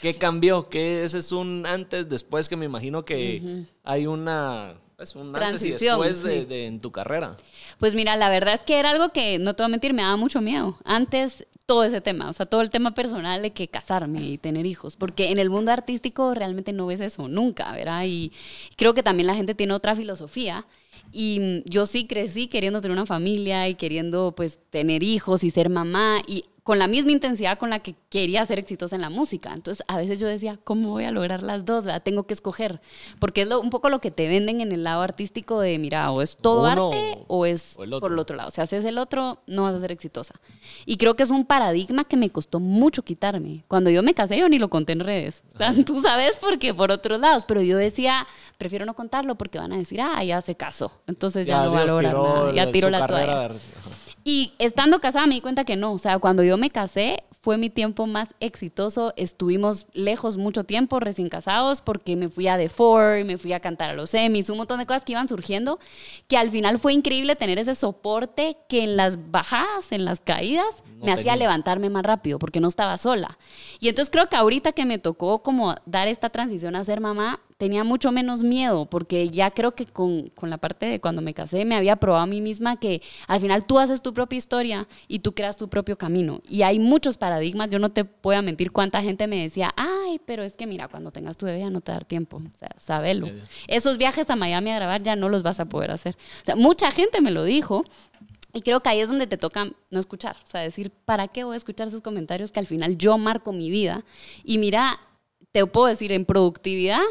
Speaker 1: ¿Qué cambió? ¿Qué ese es un antes, después que me imagino que hay una Es un antes y después de, en tu carrera.
Speaker 2: Pues mira, la verdad es que era algo que, no te voy a mentir, me daba mucho miedo. Antes, todo ese tema, o sea, todo el tema personal de que casarme y tener hijos, porque en el mundo artístico realmente no ves eso nunca, ¿verdad? Y creo que también la gente tiene otra filosofía. Y yo sí crecí queriendo tener una familia y queriendo pues tener hijos y ser mamá y con la misma intensidad con la que quería ser exitosa en la música. Entonces, a veces yo decía, ¿cómo voy a lograr las dos? Tengo que escoger. Porque es un poco lo que te venden en el lado artístico de, mira, o es todo arte o es por el otro lado. Si haces el otro, no vas a ser exitosa. Y creo que es un paradigma que me costó mucho quitarme. Cuando yo me casé, yo ni lo conté en redes. O sea, tú sabes por qué, por otros lados. Pero yo decía, prefiero no contarlo porque van a decir, ah, ya se casó. Entonces ya, no va a lograr nada. Ya tiro la toalla. Y estando casada me di cuenta que no, o sea, cuando yo me casé fue mi tiempo más exitoso. Estuvimos lejos mucho tiempo, recién casados, porque me fui a The Four, me fui a cantar a los semis, un montón de cosas que iban surgiendo, que al final fue increíble tener ese soporte que en las bajadas, en las caídas, me hacía levantarme más rápido, porque no estaba sola. Y entonces creo que ahorita que me tocó como dar esta transición a ser mamá, tenía mucho menos miedo, porque ya creo que con, con, la parte de cuando me casé me había probado a mí misma que al final tú haces tu propia historia y tú creas tu propio camino. Y hay muchos paradigmas, yo no te puedo mentir cuánta gente me decía, ay, pero es que mira, cuando tengas tu bebé ya no te da tiempo, o sea, sabelo. Esos viajes a Miami a grabar ya no los vas a poder hacer. O sea, mucha gente me lo dijo. Y creo que ahí es donde te toca no escuchar, o sea, decir, ¿para qué voy a escuchar esos comentarios que al final yo marco mi vida? Y mira, te puedo decir, en productividad,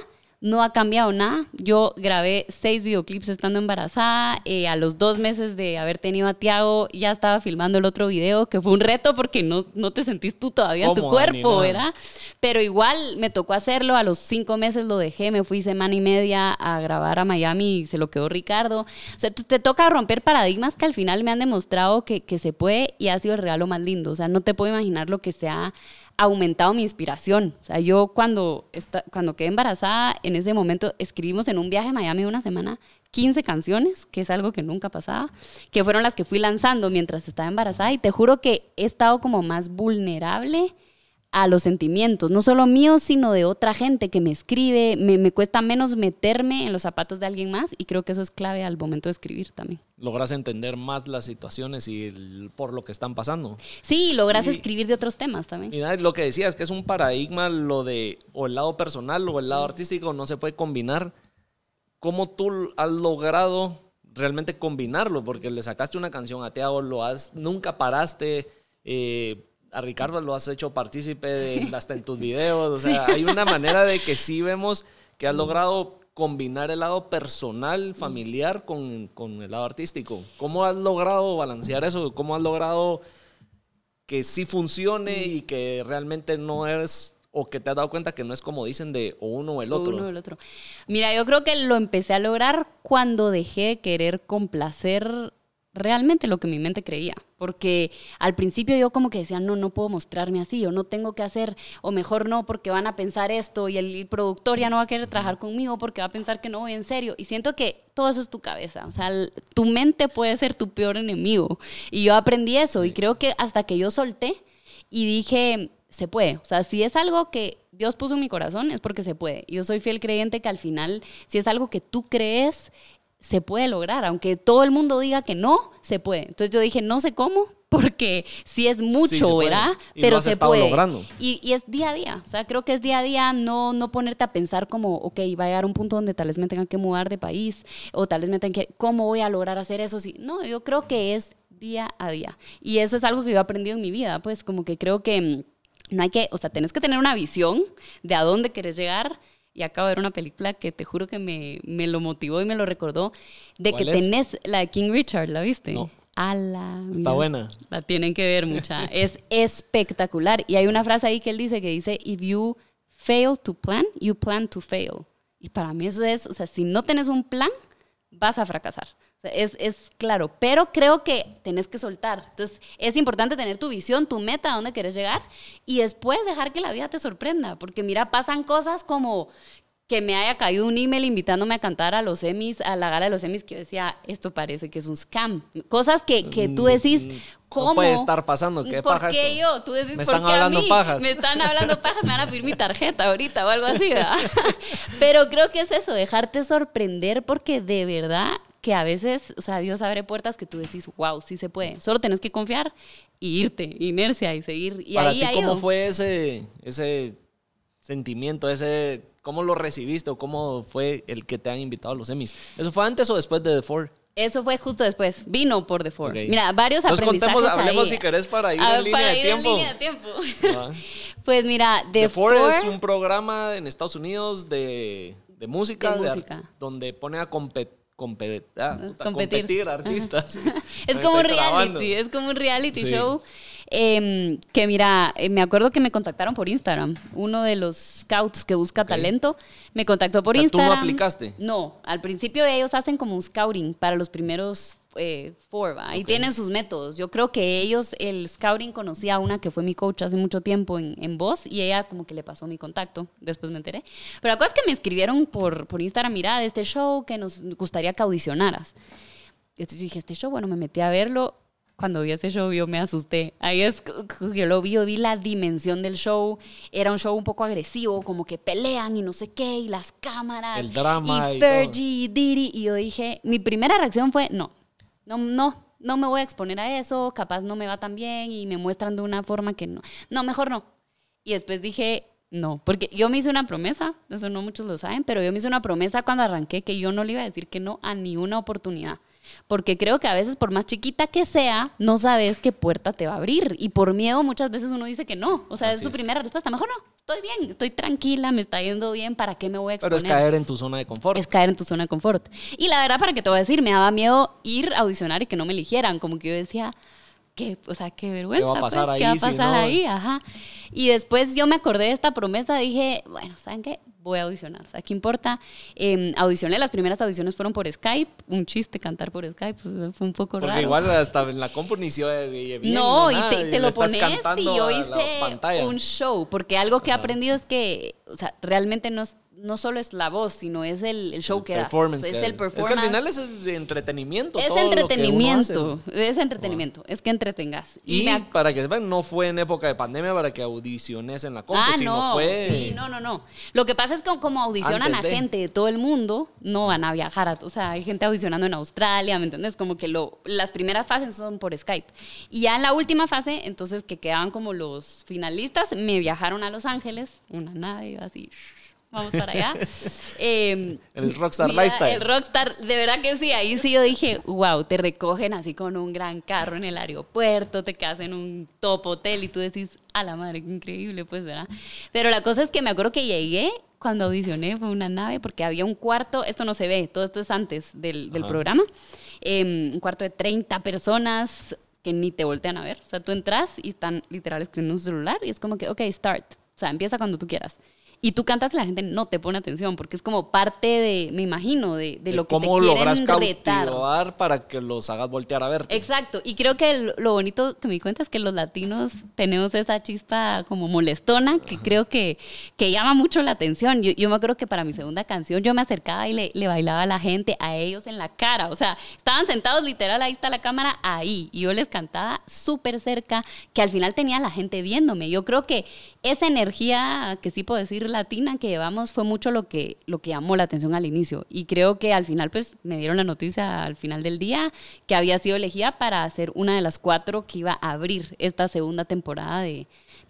Speaker 2: no ha cambiado nada. Yo grabé seis videoclips estando embarazada. Eh, a los dos meses de haber tenido a Tiago, ya estaba filmando el otro video, que fue un reto porque no, no te sentís tú todavía en tu cuerpo, ¿verdad? Pero igual me tocó hacerlo. A los cinco meses lo dejé, me fui semana y media a grabar a Miami y se lo quedó Ricardo. O sea, te toca romper paradigmas que al final me han demostrado que, que se puede y ha sido el regalo más lindo. O sea, no te puedo imaginar lo que sea aumentado mi inspiración. O sea, yo cuando, cuando quedé embarazada, en ese momento escribimos en un viaje a Miami una semana 15 canciones, que es algo que nunca pasaba, que fueron las que fui lanzando mientras estaba embarazada y te juro que he estado como más vulnerable a los sentimientos, no solo míos, sino de otra gente que me escribe, me, cuesta menos meterme en los zapatos de alguien más y creo que eso es clave al momento de escribir también.
Speaker 1: Logras entender más las situaciones y por lo que están pasando.
Speaker 2: Sí, logras escribir de otros temas también.
Speaker 1: Y nada, lo que decías, que es un paradigma lo de o el lado personal o el lado artístico no se puede combinar. ¿Cómo tú has logrado realmente combinarlo? Porque le sacaste una canción a Teago, lo has, nunca paraste. Eh, a Ricardo lo has hecho partícipe de, hasta en tus videos. O sea, hay una manera de que sí vemos que has logrado combinar el lado personal, familiar con, con, el lado artístico. ¿Cómo has logrado balancear eso? ¿Cómo has logrado que sí funcione y que realmente no eres o que te has dado cuenta que no es como dicen de o uno o el otro?
Speaker 2: Uno o el otro. Mira, yo creo que lo empecé a lograr cuando dejé de querer complacer realmente lo que mi mente creía, porque al principio yo como que decía, no, no puedo mostrarme así, o no tengo que hacer, o mejor no, porque van a pensar esto, y el, productor ya no va a querer trabajar conmigo porque va a pensar que no voy en serio, y siento que todo eso es tu cabeza, o sea, tu mente puede ser tu peor enemigo, y yo aprendí eso, y creo que hasta que yo solté y dije, se puede, o sea, si es algo que Dios puso en mi corazón, es porque se puede, yo soy fiel creyente que al final, si es algo que tú crees, se puede lograr, aunque todo el mundo diga que no, se puede. Entonces yo dije, no sé cómo, porque si es mucho, ¿verdad? Pero se puede. Y, y, es día a día, o sea, creo que es día a día no, no ponerte a pensar como, ok, va a llegar un punto donde tal vez me tenga que mudar de país o tal vez me tenga que, ¿cómo voy a lograr hacer eso? Sí, no, yo creo que es día a día. Y eso es algo que yo he aprendido en mi vida, pues como que creo que mm, no hay que, o sea, tienes que tener una visión de a dónde quieres llegar y acabo de ver una película que te juro que me, me lo motivó y me lo recordó, de que tenés la de King Richard, ¿la viste?
Speaker 1: No. Está buena.
Speaker 2: La tienen que ver mucha. [LAUGHS] es espectacular. Y hay una frase ahí que él dice que dice, if you fail to plan, you plan to fail. Y para mí eso es, o sea, si no tienes un plan, vas a fracasar. Es, es, claro, pero creo que tenés que soltar. Entonces, es importante tener tu visión, tu meta, a dónde quieres llegar y después dejar que la vida te sorprenda. Porque mira, pasan cosas como que me haya caído un email invitándome a cantar a los Emmys, a la gala de los Emmys, que yo decía, esto parece que es un scam. Cosas que, que tú decís, ¿cómo?
Speaker 1: No puede estar pasando, ¿qué
Speaker 2: ¿Por
Speaker 1: paja
Speaker 2: qué
Speaker 1: esto?
Speaker 2: yo? Tú decís,
Speaker 1: Me
Speaker 2: ¿por
Speaker 1: están
Speaker 2: qué a
Speaker 1: hablando
Speaker 2: mí?
Speaker 1: pajas.
Speaker 2: Me están hablando pajas, me van a pedir mi tarjeta ahorita o algo así, ¿verdad? [LAUGHS] Pero creo que es eso, dejarte sorprender porque de verdad que a veces, o sea, Dios abre puertas que tú decís, wow, sí se puede. Solo tenés que confiar y irte, inercia y seguir. Y
Speaker 1: Para
Speaker 2: ahí
Speaker 1: ti,
Speaker 2: ha
Speaker 1: ¿cómo
Speaker 2: ido.
Speaker 1: fue ese, ese sentimiento, ese, cómo lo recibiste o cómo fue el que te han invitado a los Emmys? ¿Eso fue antes o después de The Four?
Speaker 2: Eso fue justo después. Vino por The Four.
Speaker 1: Ok.
Speaker 2: Mira, varios
Speaker 1: Entonces
Speaker 2: aprendizajes
Speaker 1: contemos, hablemos
Speaker 2: ahí.
Speaker 1: si querés para ir
Speaker 2: Ah,
Speaker 1: en línea
Speaker 2: para
Speaker 1: de
Speaker 2: ir
Speaker 1: tiempo.
Speaker 2: en línea de tiempo.
Speaker 1: Ah. [LAUGHS]
Speaker 2: pues mira, The,
Speaker 1: The Four
Speaker 2: Four,
Speaker 1: es un programa en Estados Unidos de, de música,
Speaker 2: De
Speaker 1: de
Speaker 2: música.
Speaker 1: donde pone a compe- ah, puta,
Speaker 2: Competir.
Speaker 1: competir artistas. [LAUGHS]
Speaker 2: es como un reality, es como un reality
Speaker 1: Sí.
Speaker 2: show. em, que mira, eh, me acuerdo que me contactaron por Instagram. Uno de los scouts que busca talento me contactó por
Speaker 1: O sea, ¿tú no
Speaker 2: Instagram.
Speaker 1: aplicaste?
Speaker 2: No, al principio ellos hacen como un scouting para los primeros eh, y tienen sus métodos. Yo creo que ellos, el scouting conocía a una que fue mi coach hace mucho tiempo en, en Voz y ella como que le pasó mi contacto, después me enteré. Pero la cosa es que me escribieron por, por Instagram, mira, de este show que nos gustaría que audicionaras. Entonces yo dije, este show, bueno, me metí a verlo. Cuando vi ese show, yo me asusté. Ahí es yo lo vi, yo vi la dimensión del show. Era un show un poco agresivo, como que pelean y no sé qué, y las cámaras.
Speaker 1: El drama
Speaker 2: Y
Speaker 1: y
Speaker 2: Fergie y Diddy. Y yo dije, mi primera reacción fue, no, no, no, no me voy a exponer a eso, capaz no me va tan bien y me muestran de una forma que no. No, mejor no. Y después dije, no, porque yo me hice una promesa, eso no muchos lo saben, pero yo me hice una promesa cuando arranqué que yo no le iba a decir que no a ni una oportunidad. Porque creo que a veces, por más chiquita que sea, no sabes qué puerta te va a abrir. Y por miedo, muchas veces uno dice que no. O sea, es tu
Speaker 1: es.
Speaker 2: primera respuesta. Mejor no, estoy bien, estoy tranquila, me está yendo bien, ¿para qué me voy a
Speaker 1: Pero
Speaker 2: exponer?
Speaker 1: es caer en tu zona de confort.
Speaker 2: Es caer en tu zona de confort. Y la verdad, para que te voy a decir, me daba miedo ir a audicionar y que no me eligieran. Como que yo decía, ¿qué, o sea, qué vergüenza.
Speaker 1: ¿Qué va a pasar
Speaker 2: pues,
Speaker 1: ahí
Speaker 2: ¿Qué va a
Speaker 1: si
Speaker 2: pasar
Speaker 1: no?
Speaker 2: ahí? Ajá. Y después yo me acordé de esta promesa, dije, bueno, ¿saben qué? Voy a audicionar. O sea, ¿qué importa? Eh, audicioné, las primeras audiciones fueron por Skype. Un chiste cantar por Skype, pues, fue un poco
Speaker 1: Porque
Speaker 2: raro.
Speaker 1: igual hasta en la compu ni bien.
Speaker 2: No, y te, lo
Speaker 1: estás
Speaker 2: pones y yo hice un show, porque algo que he aprendido es que, o sea, realmente no, es- no solo es la voz, sino es el, el show
Speaker 1: El
Speaker 2: que das.
Speaker 1: performance
Speaker 2: es el performance.
Speaker 1: Es que al final es el entretenimiento.
Speaker 2: Es
Speaker 1: todo
Speaker 2: entretenimiento, es entretenimiento, es que entretengas.
Speaker 1: Y,
Speaker 2: ac-
Speaker 1: para que sepan, no fue en época de pandemia para que audiciones en la compu,
Speaker 2: Ah,
Speaker 1: sino
Speaker 2: no,
Speaker 1: fue...
Speaker 2: sí, no, no, no. Lo que pasa es que como audicionan a gente de todo el mundo, no van a viajar. a- o sea, hay gente audicionando en Australia, ¿me entiendes? Como que lo, las primeras fases son por Skype. Y ya en la última fase, entonces que quedaban como los finalistas, me viajaron a Los Ángeles, una nave, así, vamos para allá. [LAUGHS] Eh,
Speaker 1: El Rockstar
Speaker 2: mira,
Speaker 1: Lifestyle.
Speaker 2: El Rockstar, de verdad que sí, ahí sí yo dije, wow, te recogen así con un gran carro en el aeropuerto, te quedas en un top hotel y tú decís, a la madre, qué increíble, pues, ¿verdad? Pero la cosa es que me acuerdo que llegué cuando audicioné, fue una nave, porque había un cuarto, esto no se ve, todo esto es antes del, del programa, eh, un cuarto de 30 personas que ni te voltean a ver, o sea, tú entras y están literal escribiendo en un celular y es como que, ok, start, o sea, empieza cuando tú quieras. Y tú cantas y la gente no te pone atención porque es como parte de, me imagino, de, de
Speaker 1: de
Speaker 2: lo que
Speaker 1: cómo
Speaker 2: te
Speaker 1: logras
Speaker 2: quieren retar.
Speaker 1: cautivar para que los hagas voltear a verte.
Speaker 2: Exacto, y creo que lo- lo bonito que me di cuenta es que los latinos tenemos esa chispa como molestona que creo que, que llama mucho la atención. Yo, yo me acuerdo que para mi segunda canción yo me acercaba y le, le bailaba a la gente, a ellos en la cara, o sea, estaban sentados literal, ahí está la cámara, ahí, y yo les cantaba súper cerca, que al final tenía la gente viéndome. Yo creo que esa energía que sí puedo decir latina que llevamos fue mucho lo que, lo que llamó la atención al inicio. Y creo que al final, pues, me dieron la noticia al final del día que había sido elegida para ser una de las cuatro que iba a abrir esta segunda temporada de,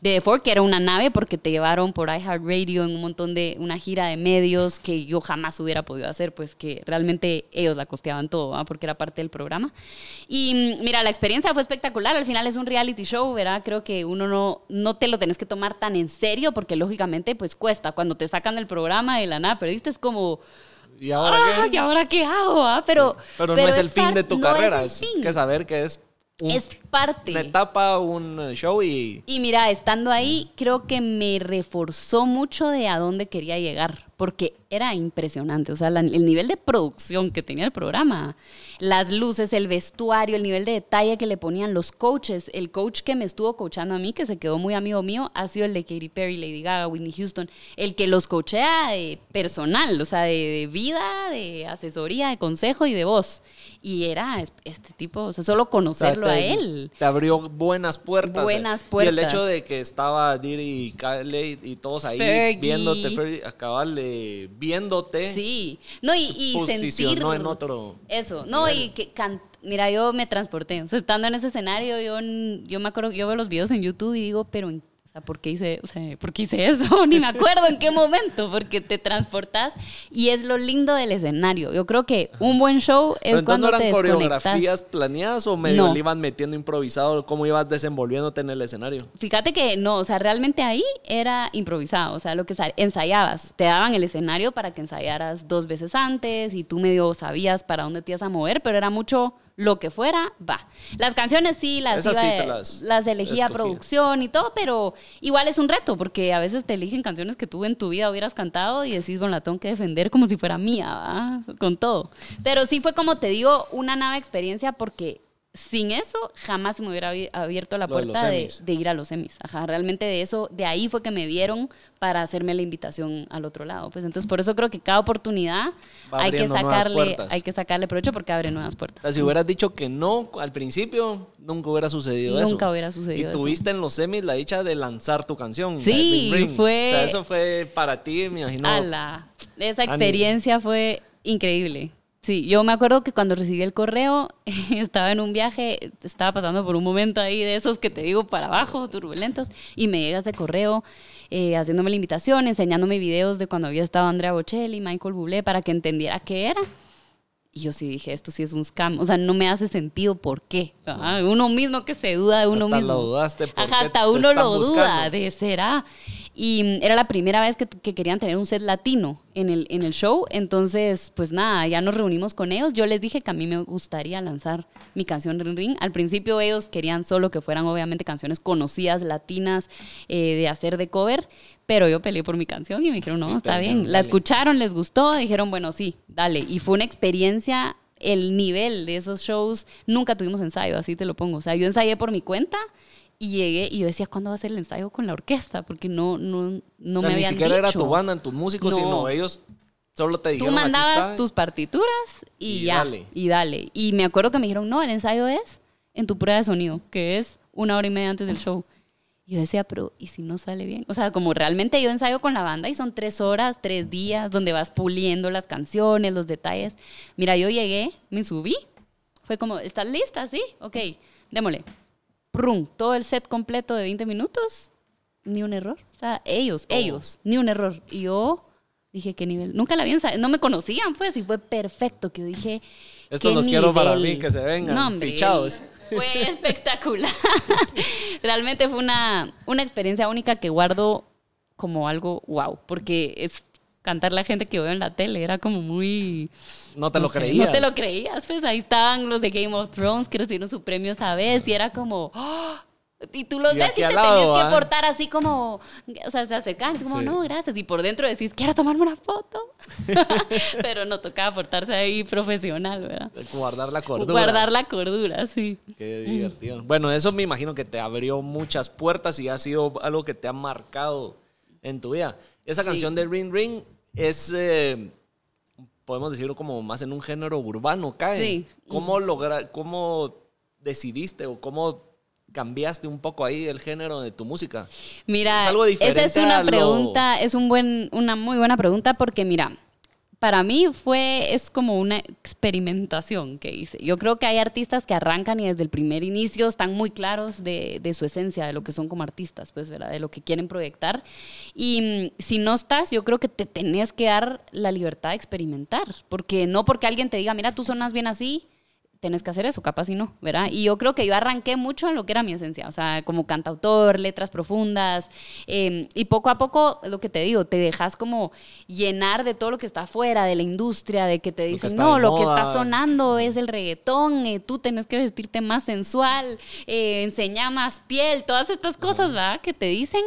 Speaker 2: de The Four, que era una nave porque te llevaron por iHeartRadio en un montón de, una gira de medios que yo jamás hubiera podido hacer, pues que realmente ellos la costeaban todo, ¿va? porque era parte del programa. Y mm, mira, la experiencia fue espectacular, al final es un reality show, ¿verdad? Creo que uno no, no te lo tenés que tomar tan en serio porque lógicamente pues cuesta, cuando te sacan del programa de la nada, perdiste es como...
Speaker 1: ¿Y ahora
Speaker 2: "Ah,
Speaker 1: qué?
Speaker 2: ¿y ahora qué hago? ah?" Pero,
Speaker 1: Pero, no es el fin de tu
Speaker 2: no
Speaker 1: carrera,
Speaker 2: es
Speaker 1: es, que saber que es, un-
Speaker 2: es parte.
Speaker 1: una etapa, un eh, show y...
Speaker 2: Y mira, estando ahí, creo que me reforzó mucho de a dónde quería llegar. porque era impresionante. O sea, la- el nivel de producción que tenía el programa, las luces, el vestuario, el nivel de detalle que le ponían los coaches. El coach que me estuvo coachando a mí, que se quedó muy amigo mío, ha sido el de Katy Perry, Lady Gaga, Whitney Houston. El que los coachea de personal, o sea, de, de vida, de asesoría, de consejo y de voz. Y era es- este tipo, o sea, solo
Speaker 1: O sea,
Speaker 2: conocerlo
Speaker 1: te-
Speaker 2: a él.
Speaker 1: Te abrió buenas puertas.
Speaker 2: Buenas
Speaker 1: Y el
Speaker 2: puertas.
Speaker 1: hecho de que estaba Diddy y Khaled y todos ahí
Speaker 2: Fergie.
Speaker 1: viéndote, Fergie, cabal, eh, viéndote,
Speaker 2: Sí. No, y, y sentir...
Speaker 1: en otro.
Speaker 2: Eso, no, y que mira, yo me transporté, o sea, estando en ese escenario, yo, yo me acuerdo, yo veo los videos en YouTube y digo, pero, en- sea, ¿por qué hice, o sea, ¿por qué hice eso? [LAUGHS] Ni me acuerdo en qué momento, porque te transportas y es lo lindo del escenario. Yo creo que un buen show es
Speaker 1: Pero
Speaker 2: cuando
Speaker 1: no eran coreografías planeadas o medio
Speaker 2: No.
Speaker 1: le iban metiendo improvisado, cómo ibas desenvolviéndote en el escenario.
Speaker 2: Fíjate que no, o sea, realmente ahí era improvisado, o sea, lo que sa- ensayabas, te daban el escenario para que ensayaras dos veces antes y tú medio sabías para dónde te ibas a mover, pero era mucho lo que fuera, va. Las canciones sí las, iba-
Speaker 1: sí las
Speaker 2: las elegía
Speaker 1: escogías.
Speaker 2: producción y todo, pero igual es un reto porque a veces te eligen canciones que tú en tu vida hubieras cantado y decís, bueno, la tengo que defender como si fuera mía, ¿va? con todo. Pero sí fue como te digo, una nueva experiencia porque sin eso jamás se me hubiera abi- abierto la puerta de, ir a los semis. Ajá, realmente de eso, de ahí fue que me vieron para hacerme la invitación al otro lado. Pues entonces por eso creo que cada oportunidad hay que sacarle, hay que sacarle provecho porque abre nuevas
Speaker 1: O
Speaker 2: puertas.
Speaker 1: sea, si hubieras dicho que no al principio, nunca hubiera sucedido eso.
Speaker 2: Nunca hubiera sucedido
Speaker 1: Y
Speaker 2: eso.
Speaker 1: tuviste en los semis la dicha de lanzar tu canción.
Speaker 2: Sí,
Speaker 1: Ring Ring.
Speaker 2: fue-
Speaker 1: O sea, eso fue para ti, me imagino.
Speaker 2: Ala, esa experiencia fue increíble. Sí, yo me acuerdo que cuando recibí el correo, [LAUGHS] estaba en un viaje, estaba pasando por un momento ahí de esos que te digo para abajo, turbulentos, y me llega ese correo eh, haciéndome la invitación, enseñándome videos de cuando había estado Andrea Bocelli, Michael Bublé, para que entendiera qué era. Y yo sí dije, esto sí es un scam. O sea, no me hace sentido por qué. Uno mismo que se duda de uno
Speaker 1: Hasta
Speaker 2: mismo.
Speaker 1: lo dudaste, ¿por
Speaker 2: Ajá, hasta uno lo duda
Speaker 1: buscando?
Speaker 2: de será. Y mm, era la primera vez que, que querían tener un set latino en el, en el show. Entonces, pues nada, ya nos reunimos con ellos. Yo les dije que a mí me gustaría lanzar mi canción Ring Ring. Al principio ellos querían solo que fueran obviamente canciones conocidas, latinas, eh, de hacer de cover. Pero yo peleé por mi canción y me dijeron, no, está bien. La escucharon, les gustó, dijeron, bueno, sí, dale. Y fue una experiencia, el nivel de esos shows, nunca tuvimos ensayo, así te lo pongo. O sea, yo ensayé por mi cuenta y llegué y yo decía, ¿cuándo va a ser el ensayo con la orquesta? Porque no, no, no
Speaker 1: O sea,
Speaker 2: me
Speaker 1: ni
Speaker 2: habían
Speaker 1: siquiera era
Speaker 2: dicho.
Speaker 1: tu banda, tus músicos,
Speaker 2: No.
Speaker 1: sino ellos solo te
Speaker 2: Tú
Speaker 1: dijeron "Aquí
Speaker 2: mandabas
Speaker 1: está".
Speaker 2: tus partituras y,
Speaker 1: Y
Speaker 2: ya,
Speaker 1: dale.
Speaker 2: y dale. Y me acuerdo que me dijeron, no, el ensayo es en tu prueba de sonido, que es una hora y media antes del show. Y yo decía, pero ¿y si no sale bien? O sea, como realmente yo ensayo con la banda y son tres horas, tres días, donde vas puliendo las canciones, los detalles. Mira, yo llegué, me subí, fue como, ¿estás lista? Sí, ok, démosle. Prum, todo el set completo de 20 minutos, ni un error. O sea, ellos,
Speaker 1: Todo.
Speaker 2: ellos, ni un error. Y yo dije, ¿qué nivel? Nunca la habían no me conocían, pues, y fue perfecto, que yo dije,
Speaker 1: Estos
Speaker 2: ¿qué
Speaker 1: los quiero para
Speaker 2: nivel?
Speaker 1: mí, que se vengan
Speaker 2: No, hombre,
Speaker 1: fichados.
Speaker 2: Fue [LAUGHS] espectacular. [LAUGHS] Realmente fue una, una experiencia única que guardo como algo wow, porque es cantar la gente que veo en la tele, era como muy...
Speaker 1: No te
Speaker 2: no
Speaker 1: lo
Speaker 2: sé,
Speaker 1: creías.
Speaker 2: No te lo creías, pues ahí estaban los de Game of Thrones que recibieron su premio esa vez y era como... ¡oh! Y tú los
Speaker 1: Y
Speaker 2: ves y te
Speaker 1: lado,
Speaker 2: tenés que
Speaker 1: ¿ah?
Speaker 2: portar así como, o sea, se acercan, como,
Speaker 1: Sí.
Speaker 2: no, gracias. Y por dentro decís, quiero tomarme una foto. [LAUGHS] [LAUGHS] Pero no tocaba portarse ahí profesional, ¿verdad?
Speaker 1: Guardar la cordura.
Speaker 2: Guardar la cordura, sí.
Speaker 1: Qué divertido. Bueno, eso me imagino que te abrió muchas puertas y ha sido algo que te ha marcado en tu vida. Esa
Speaker 2: Sí.
Speaker 1: canción de Ring Ring es, eh, podemos decirlo como más en un género urbano, cae.
Speaker 2: Sí.
Speaker 1: ¿Cómo, logra, ¿Cómo decidiste o cómo cambiaste un poco ahí el género de tu música?
Speaker 2: Mira,
Speaker 1: Es algo diferente
Speaker 2: esa es una
Speaker 1: lo-
Speaker 2: pregunta, es un buen, una muy buena pregunta porque mira, para mí fue, es como una experimentación que hice. Yo creo que hay artistas que arrancan y desde el primer inicio están muy claros de, de su esencia, de lo que son como artistas, pues. De lo que quieren proyectar. Y mm, si no estás, yo creo que te tenés que dar la libertad de experimentar, porque no porque alguien te diga, mira, tú sonas bien así, tenés que hacer eso, capaz y no, ¿verdad? Y yo creo que yo arranqué mucho en lo que era mi esencia, o sea, como cantautor, letras profundas, eh, y poco a poco, lo que te digo, te dejas como llenar de todo lo que está afuera, de la industria, de que te dicen, no, lo que
Speaker 1: moda".
Speaker 2: está sonando es el reggaetón, eh, tú tenés que vestirte más sensual, eh, enseñar más piel, todas estas cosas, ¿verdad? Que te dicen.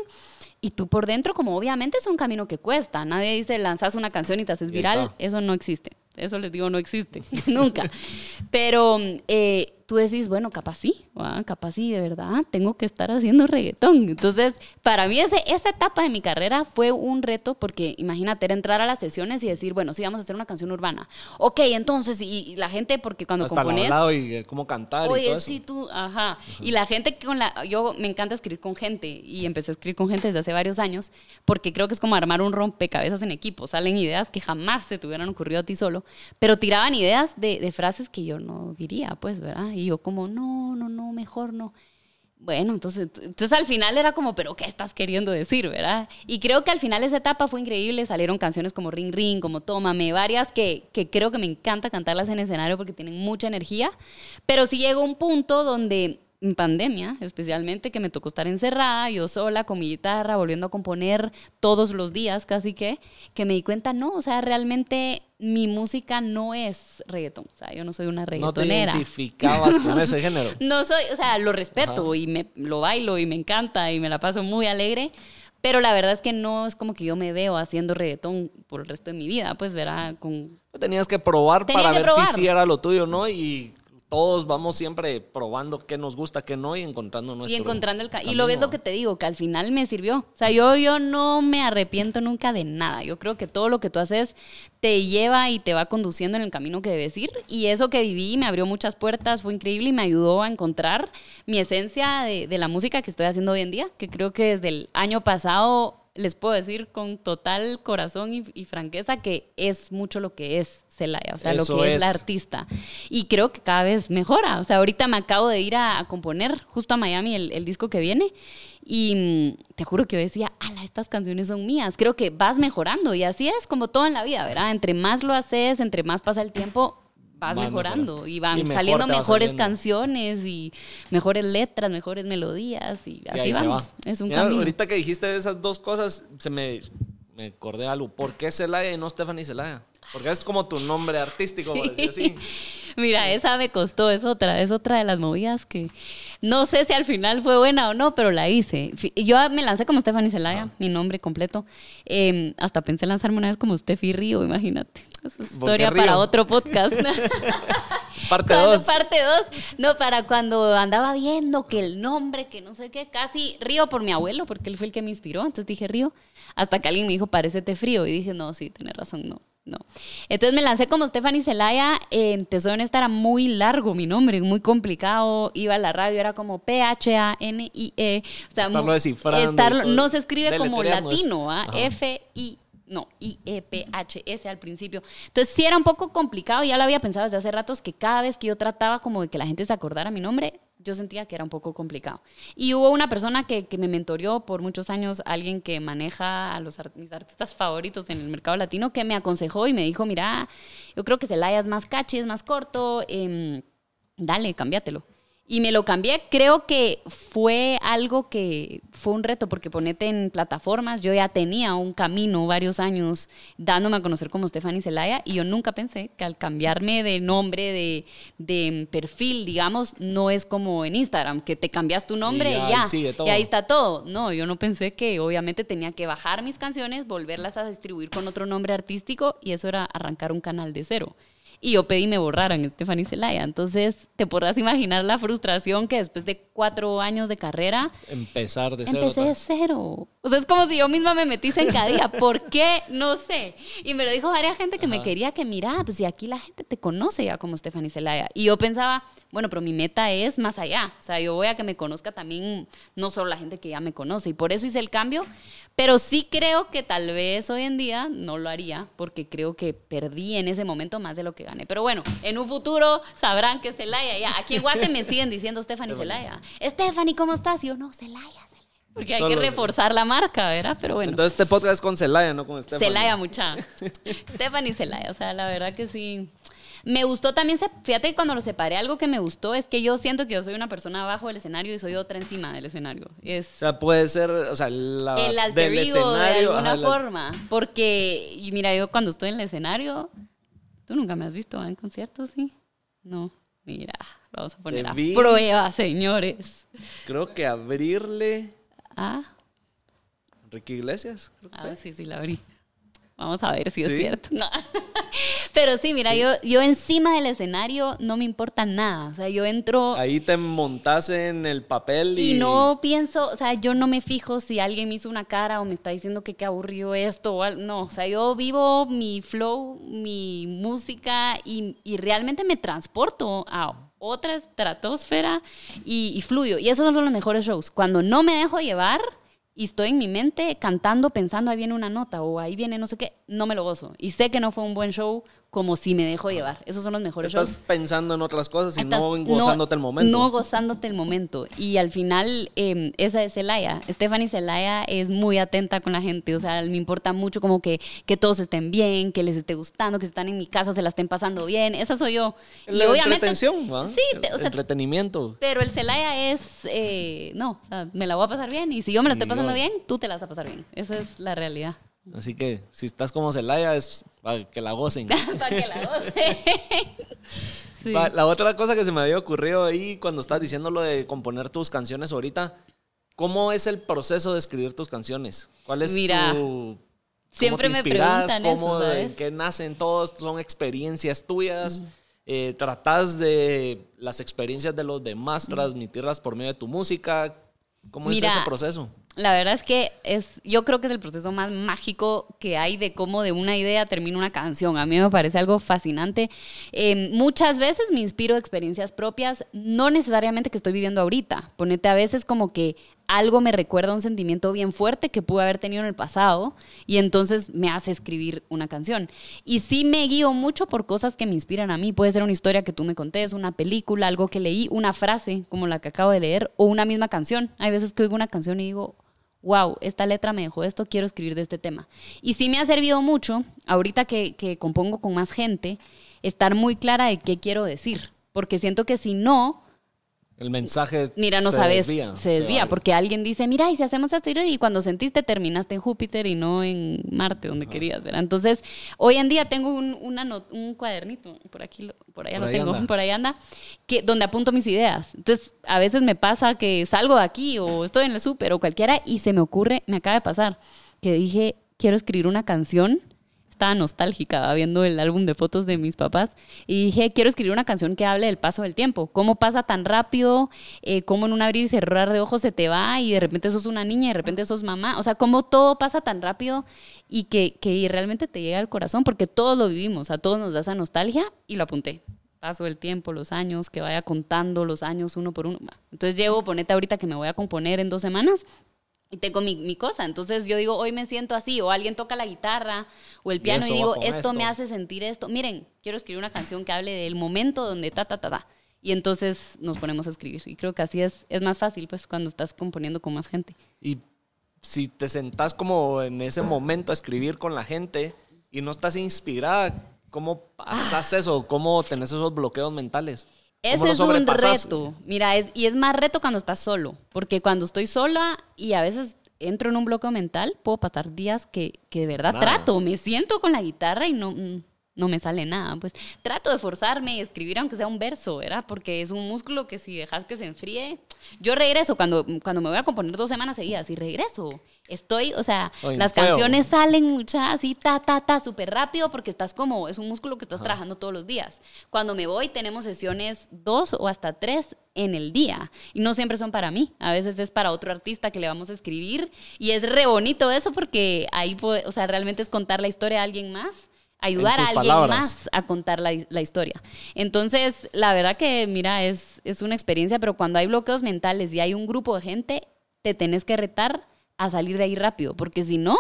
Speaker 2: Y tú por dentro, como obviamente es un camino que cuesta. Nadie dice lanzas una canción y te haces viral. Eso no existe. Eso les digo, no existe. [LAUGHS] Nunca. Pero eh, tú decís, bueno, capaz sí, capaz sí, de verdad, tengo que estar haciendo reggaetón. Entonces, para mí ese, esa etapa de mi carrera fue un reto porque imagínate era entrar a las sesiones y decir, bueno, sí, vamos a hacer una canción urbana. Ok, entonces, y, y la gente, porque cuando
Speaker 1: Hasta
Speaker 2: compones...
Speaker 1: y eh, cómo cantar y todo
Speaker 2: Oye,
Speaker 1: eso.
Speaker 2: sí, tú, ajá. Y la gente con la. Yo me encanta escribir con gente y empecé a escribir con gente desde hace varios años porque creo que es como armar un rompecabezas en equipo. Salen ideas que jamás se te hubieran ocurrido a ti solo, pero tiraban ideas de, de frases que yo no diría, pues, ¿verdad? Y yo, como, no, no, no, mejor no. Bueno, entonces, entonces al final era como, pero ¿qué estás queriendo decir, verdad? Y creo que al final esa etapa fue increíble. Salieron canciones como Ring Ring, como Tómame, varias que, que creo que me encanta cantarlas en escenario porque tienen mucha energía. Pero sí llegó un punto donde, en pandemia especialmente, que me tocó estar encerrada, yo sola con mi guitarra, volviendo a componer todos los días casi que, que me di cuenta, no, o sea, realmente mi música no es reggaetón. O sea, yo no soy una
Speaker 1: No te
Speaker 2: reggaetonera.
Speaker 1: identificabas con [LAUGHS] ese género.
Speaker 2: No soy, o sea, lo respeto
Speaker 1: Ajá.
Speaker 2: y me lo bailo y me encanta y me la paso muy alegre, pero la verdad es que no es como que yo me veo haciendo reggaetón por el resto de mi vida, pues verá con
Speaker 1: Tenías que probar
Speaker 2: Tenía
Speaker 1: para
Speaker 2: que
Speaker 1: ver
Speaker 2: probar.
Speaker 1: si sí era lo tuyo, ¿no? Y todos vamos siempre probando qué nos gusta, qué no y encontrando nuestro
Speaker 2: y encontrando el ca- y
Speaker 1: camino.
Speaker 2: lo ves lo que te digo, que al final me sirvió. O sea, yo yo no me arrepiento nunca de nada. Yo creo que todo lo que tú haces te lleva y te va conduciendo en el camino que debes ir y eso que viví me abrió muchas puertas, fue increíble y me ayudó a encontrar mi esencia de, de la música que estoy haciendo hoy en día, que creo que desde el año pasado les puedo decir con total corazón y, y franqueza que es mucho lo que es Celaya, o sea,
Speaker 1: Eso
Speaker 2: lo que es,
Speaker 1: es.
Speaker 2: la artista. Y creo que cada vez mejora. O sea, ahorita me acabo de ir a, a componer justo a Miami el, el disco que viene. Y mm, te juro que yo decía, ala, estas canciones son mías. Creo que vas mejorando. Y así es como todo en la vida, ¿verdad? Entre más lo haces, entre más pasa el tiempo, vas mejorando. Y van
Speaker 1: Y mejor
Speaker 2: saliendo mejores
Speaker 1: saliendo.
Speaker 2: canciones y mejores letras, mejores melodías. Y así vamos.
Speaker 1: va.
Speaker 2: Es un
Speaker 1: Mira,
Speaker 2: camino.
Speaker 1: Ahorita que dijiste esas dos cosas, se me, me acordé de algo. ¿Por qué Celaya y no Stephanie Celaya? Porque es como tu nombre artístico, por decir así. [LAUGHS]
Speaker 2: Mira, esa me costó, es otra, es otra de las movidas que no sé si al final fue buena o no, pero la hice. Yo me lancé como Stephanie Celaya, mi nombre completo. Eh, hasta pensé lanzarme una vez como Steffi Río, imagínate. Esa es
Speaker 1: ¿Por qué
Speaker 2: historia para otro podcast. [LAUGHS] [LAUGHS]
Speaker 1: Parte
Speaker 2: Cuando-
Speaker 1: 2.
Speaker 2: Parte 2. No, para cuando andaba viendo que el nombre, que no sé qué, casi Río por mi abuelo, porque él fue el que me inspiró. Entonces dije Río, hasta que alguien me dijo, parécete frío. Y dije, no, sí, tienes razón, no. No. Entonces me lancé como Stephanie Celaya. Eh, te soy honesta, era muy largo mi nombre, muy complicado. Iba a la radio, era como P-H-A-N-I-E. O sea,
Speaker 1: Estarlo
Speaker 2: mu-
Speaker 1: descifrando y
Speaker 2: estarlo-
Speaker 1: todo.
Speaker 2: no se escribe como latino, ¿ah?
Speaker 1: Ajá.
Speaker 2: No, I-E-P-H-S al principio. Entonces sí era un poco complicado, ya lo había pensado desde hace ratos, que cada vez que yo trataba como de que la gente se acordara mi nombre, yo sentía que era un poco complicado. Y hubo una persona que, que me mentoreó por muchos años, alguien que maneja a los mis artistas favoritos en el mercado latino, que me aconsejó y me dijo, mira, yo creo que Celaya es más catchy, es más corto, em, dale, cámbiatelo. Y me lo cambié, creo que fue algo que fue un reto, porque ponete en plataformas, yo ya tenía un camino varios años dándome a conocer como Stephanie Zelaya y yo nunca pensé que al cambiarme de nombre, de, de perfil, digamos, no es como en Instagram, que te cambias tu nombre
Speaker 1: Y ya
Speaker 2: ya,
Speaker 1: sigue todo.
Speaker 2: y ahí está todo. No, yo no pensé que obviamente tenía que bajar mis canciones, volverlas a distribuir con otro nombre artístico y eso era arrancar un canal de cero. Y yo pedí me borraran Stephanie Celaya. Entonces, te podrás imaginar la frustración que después de cuatro años de carrera,
Speaker 1: Empezar de cero.
Speaker 2: empecé de cero. O sea, es como si yo misma me metí zancadilla. [LAUGHS] ¿Por qué? No sé. Y me lo dijo varias gente que me
Speaker 1: Ajá.
Speaker 2: quería que, mira, pues si aquí la gente te conoce ya como Stephanie Celaya. Y yo pensaba, bueno, pero mi meta es más allá. O sea, yo voy a que me conozca también, no solo la gente que ya me conoce. Y por eso hice el cambio. Pero sí creo que tal vez hoy en día no lo haría, porque creo que perdí en ese momento más de lo que gané. Pero bueno, en un futuro sabrán que Celaya ya. Aquí en Guate me siguen diciendo Stephanie Celaya. Stephanie, ¿cómo estás? Y yo, no, Celaya, Celaya. Porque hay que reforzar la marca, ¿verdad? Pero bueno.
Speaker 1: Entonces este podcast es con Celaya, no con Stephanie.
Speaker 2: Celaya mucha. [LAUGHS] Stephanie Celaya, o sea, la verdad que sí. Me gustó también, fíjate que cuando lo separé, algo que me gustó es que yo siento que yo soy una persona abajo del escenario y soy otra encima del escenario. Es
Speaker 1: O sea, puede ser, o sea, la,
Speaker 2: el alter
Speaker 1: del
Speaker 2: ego de alguna
Speaker 1: ajá, la-
Speaker 2: forma. Porque, y mira, yo cuando estoy en el escenario, tú nunca me has visto en conciertos, ¿sí? No, mira, vamos a poner a prueba, señores.
Speaker 1: Creo que abrirle,
Speaker 2: Ah,
Speaker 1: Enrique Iglesias. creo que
Speaker 2: Ah,
Speaker 1: fue.
Speaker 2: sí, sí, la abrí. Vamos a ver si es cierto. [LAUGHS] No. Pero sí, mira, yo, yo encima del escenario no me importa nada. O sea, yo entro
Speaker 1: Ahí te montas en el papel y,
Speaker 2: y no pienso, o sea, yo no me fijo si alguien me hizo una cara o me está diciendo que qué aburrido esto o no. O sea, yo vivo mi flow, mi música y, y realmente me transporto a otra estratosfera y, y fluyo. Y esos son los mejores shows. Cuando no me dejo llevar y estoy en mi mente cantando, pensando, ahí viene una nota o ahí viene no sé qué, no me lo gozo. Y sé que no fue un buen show como si me dejo llevar. Esos son los mejores shows.
Speaker 1: estás pensando en otras cosas y
Speaker 2: Estás-
Speaker 1: no gozándote el momento.
Speaker 2: No gozándote el momento. Y al final, eh, esa es Celaya. Stephanie Celaya es muy atenta con la gente. O sea, me importa mucho como que, que todos estén bien, que les esté gustando, que si están en mi casa, se la estén pasando bien. Esa soy yo.
Speaker 1: La entretención, ¿va?
Speaker 2: Sí, te- o sea,
Speaker 1: entretenimiento.
Speaker 2: pero el Celaya es, eh, no, o sea, me la voy a pasar bien. Y si yo me la estoy
Speaker 1: Y
Speaker 2: pasando
Speaker 1: yo-
Speaker 2: bien, tú te la vas a pasar bien. Esa es la realidad.
Speaker 1: Así que si estás como Celaya es para que la gocen. [LAUGHS]
Speaker 2: Para que la goce. [LAUGHS] Sí.
Speaker 1: Va, La otra cosa que se me había ocurrido ahí cuando estás diciendo lo de componer tus canciones ahorita, ¿cómo es el proceso de escribir tus canciones? ¿Cuál es
Speaker 2: Mira,
Speaker 1: tu... cómo
Speaker 2: siempre
Speaker 1: te
Speaker 2: me
Speaker 1: inspiras?
Speaker 2: preguntan eso,
Speaker 1: ¿Cómo,
Speaker 2: ¿sabes?
Speaker 1: ¿En qué nacen todos? ¿Son experiencias tuyas? Eh, ¿Tratas de las experiencias de los demás transmitirlas por medio de tu música? ¿Cómo
Speaker 2: Mira,
Speaker 1: es ese proceso?
Speaker 2: La verdad es que es, yo creo que es el proceso más mágico que hay de cómo de una idea termina una canción. A mí me parece algo fascinante. Eh, muchas veces me inspiro de experiencias propias, no necesariamente que estoy viviendo ahorita. Ponete a veces como que algo me recuerda un sentimiento bien fuerte que pude haber tenido en el pasado y entonces me hace escribir una canción. Y sí me guío mucho por cosas que me inspiran a mí. Puede ser una historia que tú me contés, una película, algo que leí, una frase como la que acabo de leer o una misma canción. Hay veces que oigo una canción y digo, wow, esta letra me dejó esto, quiero escribir de este tema. Y sí me ha servido mucho, ahorita que, que compongo con más gente, estar muy clara de qué quiero decir. Porque siento que si no,
Speaker 1: El mensaje
Speaker 2: Mira, no
Speaker 1: se
Speaker 2: sabes,
Speaker 1: desvía.
Speaker 2: se desvía, porque alguien dice, mira, y si hacemos esto, y cuando sentiste terminaste en Júpiter y no en Marte, donde querías, ¿verdad? Entonces, hoy en día tengo un, una not- un cuadernito, por aquí, lo- por allá
Speaker 1: Por
Speaker 2: lo tengo,
Speaker 1: anda.
Speaker 2: por ahí anda, que, donde apunto mis ideas. Entonces, a veces me pasa que salgo de aquí o estoy en el súper o cualquiera y se me ocurre, me acaba de pasar, que dije, quiero escribir una canción. Estaba nostálgica viendo el álbum de fotos de mis papás y dije, quiero escribir una canción que hable del paso del tiempo. ¿Cómo pasa tan rápido? Eh, ¿Cómo en un abrir y cerrar de ojos se te va y de repente sos una niña y de repente sos mamá? O sea, cómo todo pasa tan rápido y que, que realmente te llega al corazón porque todos lo vivimos, a todos nos da esa nostalgia y lo apunté. Paso del tiempo, los años, que vaya contando los años uno por uno. Entonces llevo, ponete ahorita que me voy a componer en dos semanas y tengo mi, mi cosa. Entonces yo digo, hoy me siento así, o alguien toca la guitarra o el piano y, digo, esto,
Speaker 1: esto.
Speaker 2: me hace sentir esto. Miren, quiero escribir una canción que hable del momento donde ta, ta, ta, ta. Y entonces nos ponemos a escribir. Y creo que así es, es más fácil, pues, cuando estás componiendo con más gente.
Speaker 1: Y si te sentás como en ese momento a escribir con la gente y no estás inspirada, ¿cómo pasas eso? ¿Cómo tenés esos bloqueos mentales? ¿Cómo
Speaker 2: Ese es un reto. Mira, es, y es más reto cuando estás solo. Porque cuando estoy sola y a veces entro en un bloqueo mental, puedo pasar días que, que de verdad
Speaker 1: Nada.
Speaker 2: trato. Me siento con la guitarra y no, mm, no me sale nada. Pues trato de forzarme y escribir aunque sea un verso, ¿verdad? Porque es un músculo que si dejas que se enfríe. Yo regreso cuando, cuando me voy a componer dos semanas seguidas y regreso. Estoy, o sea, las canciones salen muchas así, ta, ta, ta, súper rápido porque estás como, es un músculo que estás trabajando todos los días. Cuando me voy tenemos sesiones dos o hasta tres en el día y no siempre son para mí, a veces es para otro artista que le vamos a escribir y es re bonito eso porque ahí, o sea, realmente es contar la historia a alguien más. Ayudar a alguien
Speaker 1: palabras.
Speaker 2: más a contar la, la historia. Entonces, la verdad que, mira, es, es una experiencia, pero cuando hay bloqueos mentales y hay un grupo de gente, te tenés que retar a salir de ahí rápido, porque si no,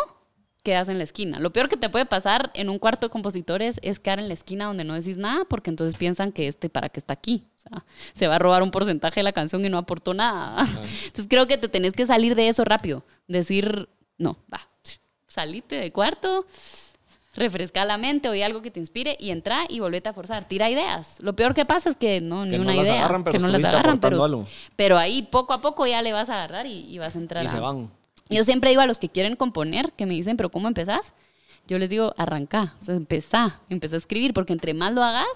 Speaker 2: quedas en la esquina. Lo peor que te puede pasar en un cuarto de compositores es quedar en la esquina donde no decís nada, porque entonces piensan que este para qué está aquí. O sea, se va a robar un porcentaje de la canción y no aportó nada. [LAUGHS] Entonces creo que te tenés que salir de eso rápido. Decir, no, va, salite de cuarto, refresca la mente, oye algo que te inspire y entra y volvete a forzar. Tira ideas. Lo peor que pasa es que no, ni
Speaker 1: no
Speaker 2: una idea.
Speaker 1: agarran,
Speaker 2: que no las agarran, pero,
Speaker 1: algo.
Speaker 2: pero ahí poco a poco ya le vas a agarrar y, y vas a entrar
Speaker 1: Y
Speaker 2: a...
Speaker 1: se van.
Speaker 2: Yo siempre digo a los que quieren componer, que me dicen, pero ¿cómo empezás? Yo les digo, arranca, o sea, empezá, empezá a escribir, porque entre más lo hagas,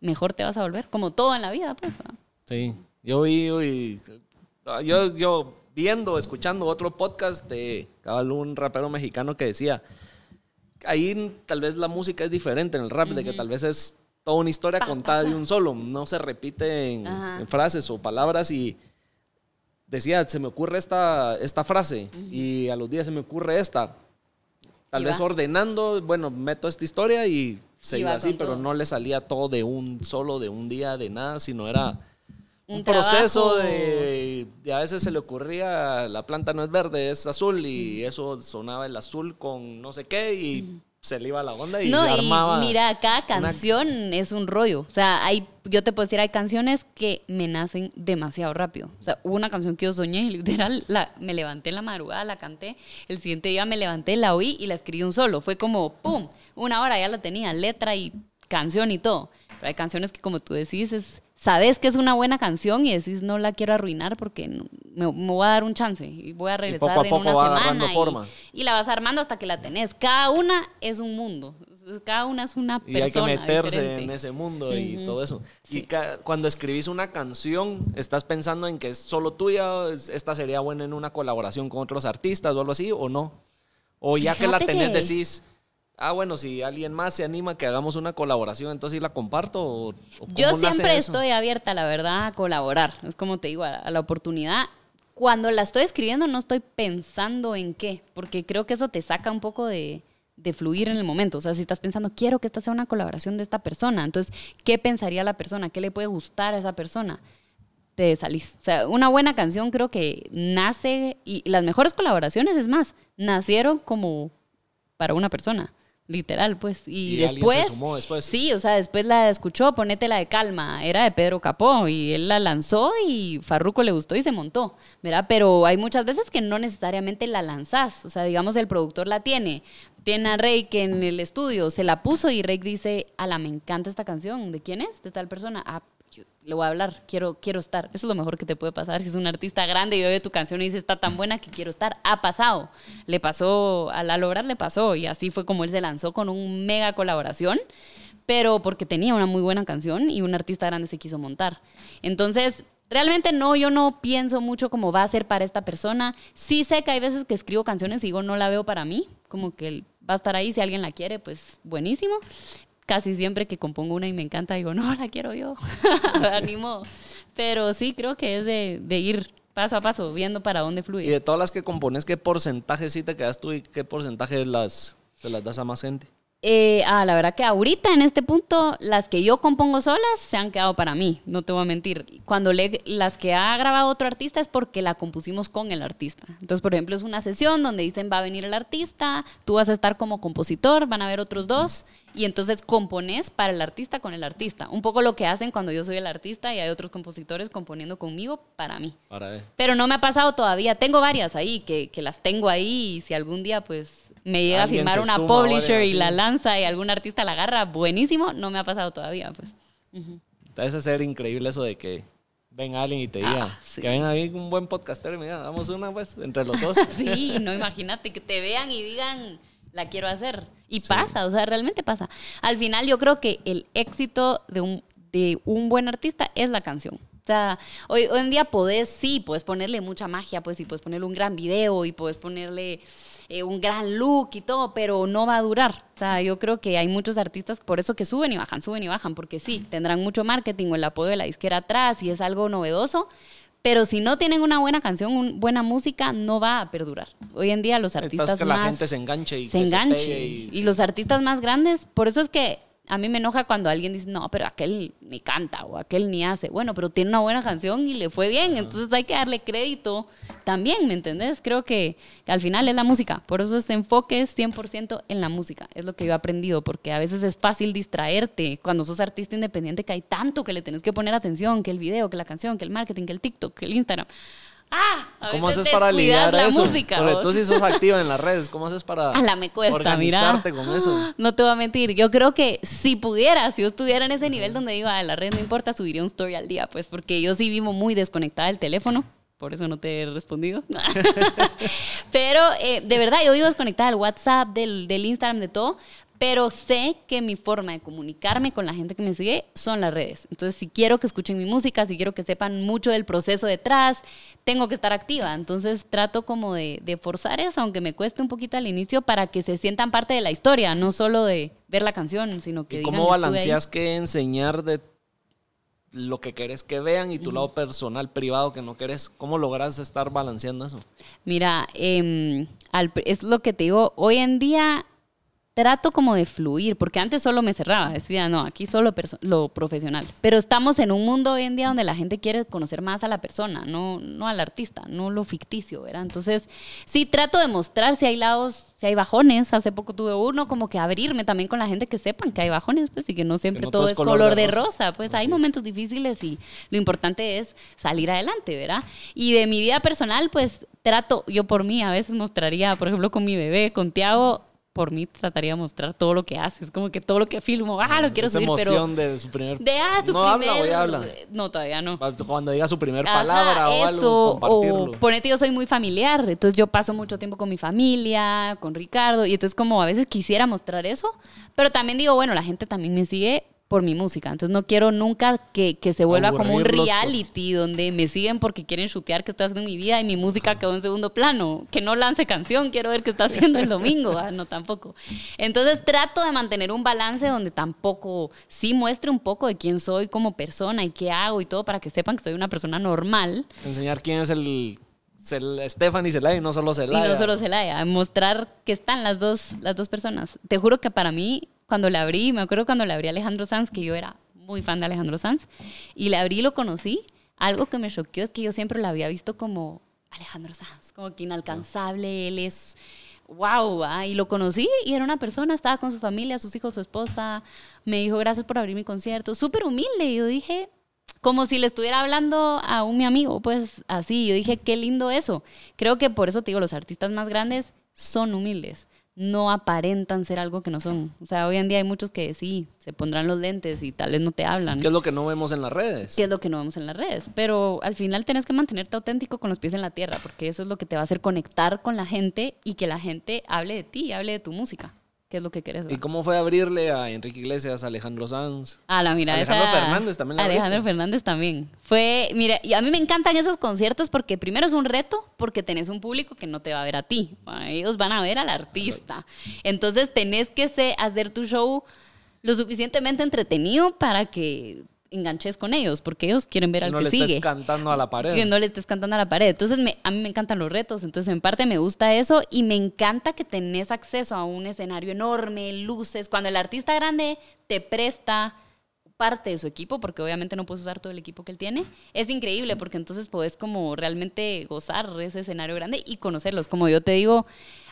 Speaker 2: mejor te vas a volver, como todo en la vida, pues. ¿no?
Speaker 1: Sí. Yo vi, y- yo, yo viendo, escuchando otro podcast de un rapero mexicano que decía, ahí tal vez la música es diferente en el rap, de que tal vez es toda una historia contada de un solo, no se repite en, frases o palabras y decía, se me ocurre esta, esta frase y a los días se me ocurre esta. Tal vez ordenando, bueno, meto esta historia y se iba así, pero
Speaker 2: todo.
Speaker 1: no le salía todo de un solo, de un día, de nada, sino era un,
Speaker 2: Un
Speaker 1: proceso de, de a veces se le ocurría, la planta no es verde, es azul y eso sonaba el azul con no sé qué y se le iba la onda y
Speaker 2: no,
Speaker 1: armaba.
Speaker 2: y mira, cada
Speaker 1: una-
Speaker 2: canción es un rollo. O sea, hay, yo te puedo decir, hay canciones que me nacen demasiado rápido. O sea, hubo una canción que yo soñé y literal la, me levanté en la madrugada, la canté. El siguiente día me levanté, la oí y la escribí un solo. Fue como, ¡pum! Una hora ya la tenía, letra y canción y todo. Pero hay canciones que, como tú decís, es, sabes que es una buena canción y decís, no la quiero arruinar porque no- me, me voy a dar un chance y voy a regresar
Speaker 1: poco a
Speaker 2: en
Speaker 1: poco
Speaker 2: una
Speaker 1: va
Speaker 2: semana. y-
Speaker 1: forma.
Speaker 2: y la vas armando hasta que la tenés. Cada una es un mundo. Cada una es una
Speaker 1: Y hay que
Speaker 2: persona.
Speaker 1: meterse
Speaker 2: diferente.
Speaker 1: en ese mundo y todo eso. Y cuando escribís una canción, ¿estás pensando en que es solo tuya? es- ¿Esta sería buena en una colaboración con otros artistas o algo así? ¿O no? O ya que la tenés,
Speaker 2: que-
Speaker 1: decís, ah, bueno, si alguien más se anima que hagamos una colaboración, entonces sí la comparto. ¿O, o cómo
Speaker 2: Yo siempre estoy abierta, la verdad, a colaborar. Es como te digo, a, a la oportunidad. Cuando la estoy escribiendo no estoy pensando en qué, porque creo que eso te saca un poco de, de fluir en el momento. O sea, si estás pensando, quiero que esta sea una colaboración de esta persona, entonces, ¿qué pensaría la persona? ¿Qué le puede gustar a esa persona? Te salís. O sea, una buena canción creo que nace, y las mejores colaboraciones, es más, nacieron como para una persona. Literal, pues. Y, después.
Speaker 1: se sumó después.
Speaker 2: Sí, o sea, después la escuchó, ponete la de calma, era de Pedro Capó y él la lanzó y Farruko le gustó y se montó, ¿verdad? Pero hay muchas veces que no necesariamente la lanzás, o sea, digamos el productor la tiene, tiene a Rake en el estudio, se la puso y Rake dice, ala, me encanta esta canción, ¿de quién es? De tal persona, ah, le voy a hablar, quiero, quiero estar. Eso es lo mejor que te puede pasar. Si es un artista grande y oye tu canción y dice está tan buena que quiero estar, ha pasado. Le pasó, a Lalo Brad le pasó y así fue como él se lanzó con un mega colaboración, pero porque tenía una muy buena canción y un artista grande se quiso montar. Entonces, realmente no, yo no pienso mucho cómo va a ser para esta persona. Sí sé que hay veces que escribo canciones y digo no la veo para mí, como que va a estar ahí, si alguien la quiere, pues buenísimo casi siempre que compongo una y me encanta, digo, no, la quiero yo. [LAUGHS] Animo. Pero sí, creo que es de, de ir paso a paso, viendo para dónde
Speaker 1: Y
Speaker 2: fluye.
Speaker 1: de todas las que compones, ¿qué porcentaje sí te quedas tú y qué porcentaje las, se las das a más gente?
Speaker 2: Eh, ah, la verdad que ahorita en este punto, las que yo compongo solas se han quedado para mí, no te voy a mentir. Cuando le, las que ha grabado otro artista es porque la compusimos con el artista. Entonces, por ejemplo, es una sesión donde dicen va a venir el artista, tú vas a estar como compositor, van a haber otros dos, y entonces compones para el artista con el artista. Un poco lo que hacen cuando yo soy el artista y hay otros compositores componiendo conmigo para mí.
Speaker 1: Para ver.
Speaker 2: Pero no me ha pasado todavía. Tengo varias ahí que, que las tengo ahí y si algún día pues me llega a firmar una
Speaker 1: suma
Speaker 2: publisher y la lanza y algún artista la agarra, buenísimo. No me ha pasado todavía, pues.
Speaker 1: Debe ser increíble eso de que venga alguien y te diga
Speaker 2: Ah, sí.
Speaker 1: que venga ahí un buen podcaster y mira, damos una pues entre los [LAUGHS] dos.
Speaker 2: Sí, no imagínate que te vean y digan, la quiero hacer. Y pasa, o sea, realmente pasa. Al final yo creo que el éxito de un, de un buen artista es la canción. O sea, hoy, hoy en día podés, sí, puedes ponerle mucha magia, pues, y puedes ponerle un gran video y puedes ponerle eh, un gran look y todo, pero no va a durar. O sea, yo creo que hay muchos artistas por eso que suben y bajan, suben y bajan, porque sí, tendrán mucho marketing o el apoyo de la disquera atrás y es algo novedoso, pero si no tienen una buena canción, una buena música, no va a perdurar. Hoy en día los artistas
Speaker 1: Estás que
Speaker 2: más
Speaker 1: la gente se enganche y
Speaker 2: se enganche. y, los artistas más grandes, por eso es que a mí me enoja cuando alguien dice, no, pero aquel ni canta o aquel ni hace. Bueno, pero tiene una buena canción y le fue bien, entonces hay que darle crédito también, ¿me entendés? Creo que, que al final es la música, por eso ese enfoque es 100% en la música, es lo que yo he aprendido, porque a veces es fácil distraerte cuando sos artista independiente, que hay tanto que le tenés que poner atención, que el video, que la canción, que el marketing, que el TikTok, que el Instagram. Ah, a
Speaker 1: ¿Cómo
Speaker 2: veces
Speaker 1: haces para lidiar
Speaker 2: la
Speaker 1: eso?
Speaker 2: música.
Speaker 1: Porque tú sí sos activa en las redes, ¿cómo haces para
Speaker 2: A la me cuesta, mira.
Speaker 1: organizarte con eso? [GASPS]
Speaker 2: No te voy a mentir. Yo creo que si pudiera, si yo estuviera en ese nivel donde digo, a la red no importa, subiría un story al día, pues porque yo sí vivo muy desconectada del teléfono. Por eso no te he respondido. [LAUGHS] Pero eh, de verdad, yo vivo desconectada del WhatsApp, del, del Instagram, de todo. Pero sé que mi forma de comunicarme con la gente que me sigue son las redes. Entonces, si quiero que escuchen mi música, si quiero que sepan mucho del proceso detrás, tengo que estar activa. Entonces, trato como de, de forzar eso, aunque me cueste un poquito al inicio, para que se sientan parte de la historia, no solo de ver la canción, sino que
Speaker 1: ¿Y
Speaker 2: digan,
Speaker 1: cómo balanceas que enseñar de lo que querés que vean y tu lado personal, privado que no querés? ¿Cómo logras estar balanceando eso?
Speaker 2: Mira, em, al es lo que te digo, hoy en día trato como de fluir, porque antes solo me cerraba, decía, no, aquí solo lo profesional. Pero estamos en un mundo hoy en día donde la gente quiere conocer más a la persona, no, no al artista, no lo ficticio, ¿verdad? Entonces, sí trato de mostrar si hay lados, si hay bajones. Hace poco tuve uno, como que abrirme también con la gente que sepan que hay bajones, pues, y que no siempre
Speaker 1: no
Speaker 2: todo es color, de rosa. Pues hay momentos difíciles y lo importante es salir adelante, ¿verdad? Y de mi vida personal, pues trato, yo por mí a veces mostraría, por ejemplo, con mi bebé, con Tiago, por mí trataría de mostrar todo lo que haces, como que todo lo que filmo, ah, lo quiero
Speaker 1: Esa
Speaker 2: subir, pero
Speaker 1: emoción de su primer...
Speaker 2: de ah, su
Speaker 1: no
Speaker 2: primer
Speaker 1: habla o ya habla.
Speaker 2: No, todavía no.
Speaker 1: Cuando diga su primer
Speaker 2: Ajá,
Speaker 1: palabra o algo, compartirlo.
Speaker 2: o ponete, yo soy muy familiar, entonces yo paso mucho tiempo con mi familia, con Ricardo, y entonces como a veces quisiera mostrar eso, pero también digo, bueno, la gente también me sigue por mi música, entonces no quiero nunca que, que se vuelva como un
Speaker 1: por-
Speaker 2: reality donde me siguen porque quieren chutear que estoy haciendo en mi vida y mi música quedó en segundo plano, que no lance canción, quiero ver qué está haciendo el domingo, ah, no tampoco. Entonces trato de mantener un balance donde tampoco sí muestre un poco de quién soy como persona y qué hago y todo para que sepan que soy una persona normal,
Speaker 1: Enseñar quién es el, Stephanie Celaya y no solo Celaya.
Speaker 2: y no solo Celaya, mostrar que están las dos, las dos personas. Te juro que para mí, cuando le abrí, me acuerdo cuando le abrí a Alejandro Sanz, que yo era muy fan de Alejandro Sanz, y le abrí y lo conocí, algo que me choqueó es que yo siempre lo había visto como Alejandro Sanz, como que inalcanzable, él es wow, ¿va? y lo conocí y era una persona, estaba con su familia, sus hijos, su esposa, me dijo gracias por abrir mi concierto, súper humilde, yo dije, como si le estuviera hablando a un mi amigo, pues así, yo dije, qué lindo eso. Creo que por eso te digo, los artistas más grandes son humildes, no aparentan ser algo que no son. O sea, hoy en día hay muchos que sí, se pondrán los lentes y tal vez no te hablan.
Speaker 1: ¿Qué es lo que no vemos en las redes?
Speaker 2: que es lo que no vemos en las redes. Pero al final tenés que mantenerte auténtico con los pies en la tierra, porque eso es lo que te va a hacer conectar con la gente y que la gente hable de ti, hable de tu música, que es lo que quieres.
Speaker 1: ¿Y cómo fue abrirle a Enrique Iglesias, a Alejandro Sanz?
Speaker 2: Ah, la mira,
Speaker 1: Alejandro
Speaker 2: esa-
Speaker 1: Fernández también la
Speaker 2: Alejandro. Fernández también. Fue, mira, y a mí me encantan esos conciertos porque primero es un reto, porque tenés un público que no te va a ver a ti. ¿va? Ellos van a ver al artista. Entonces tenés que hacer tu show lo suficientemente entretenido para que enganches con ellos, porque ellos quieren ver
Speaker 1: Que
Speaker 2: al
Speaker 1: no
Speaker 2: que
Speaker 1: le
Speaker 2: sigue
Speaker 1: estés cantando a la pared.
Speaker 2: que no le estés cantando a la pared. Entonces, me- a mí me encantan los retos. Entonces, en parte me gusta eso y me encanta que tenés acceso a un escenario enorme, luces. Cuando el artista grande te presta parte de su equipo, porque obviamente no puedes usar todo el equipo que él tiene, es increíble porque entonces podés como realmente gozar ese escenario grande y conocerlos. Como yo te digo,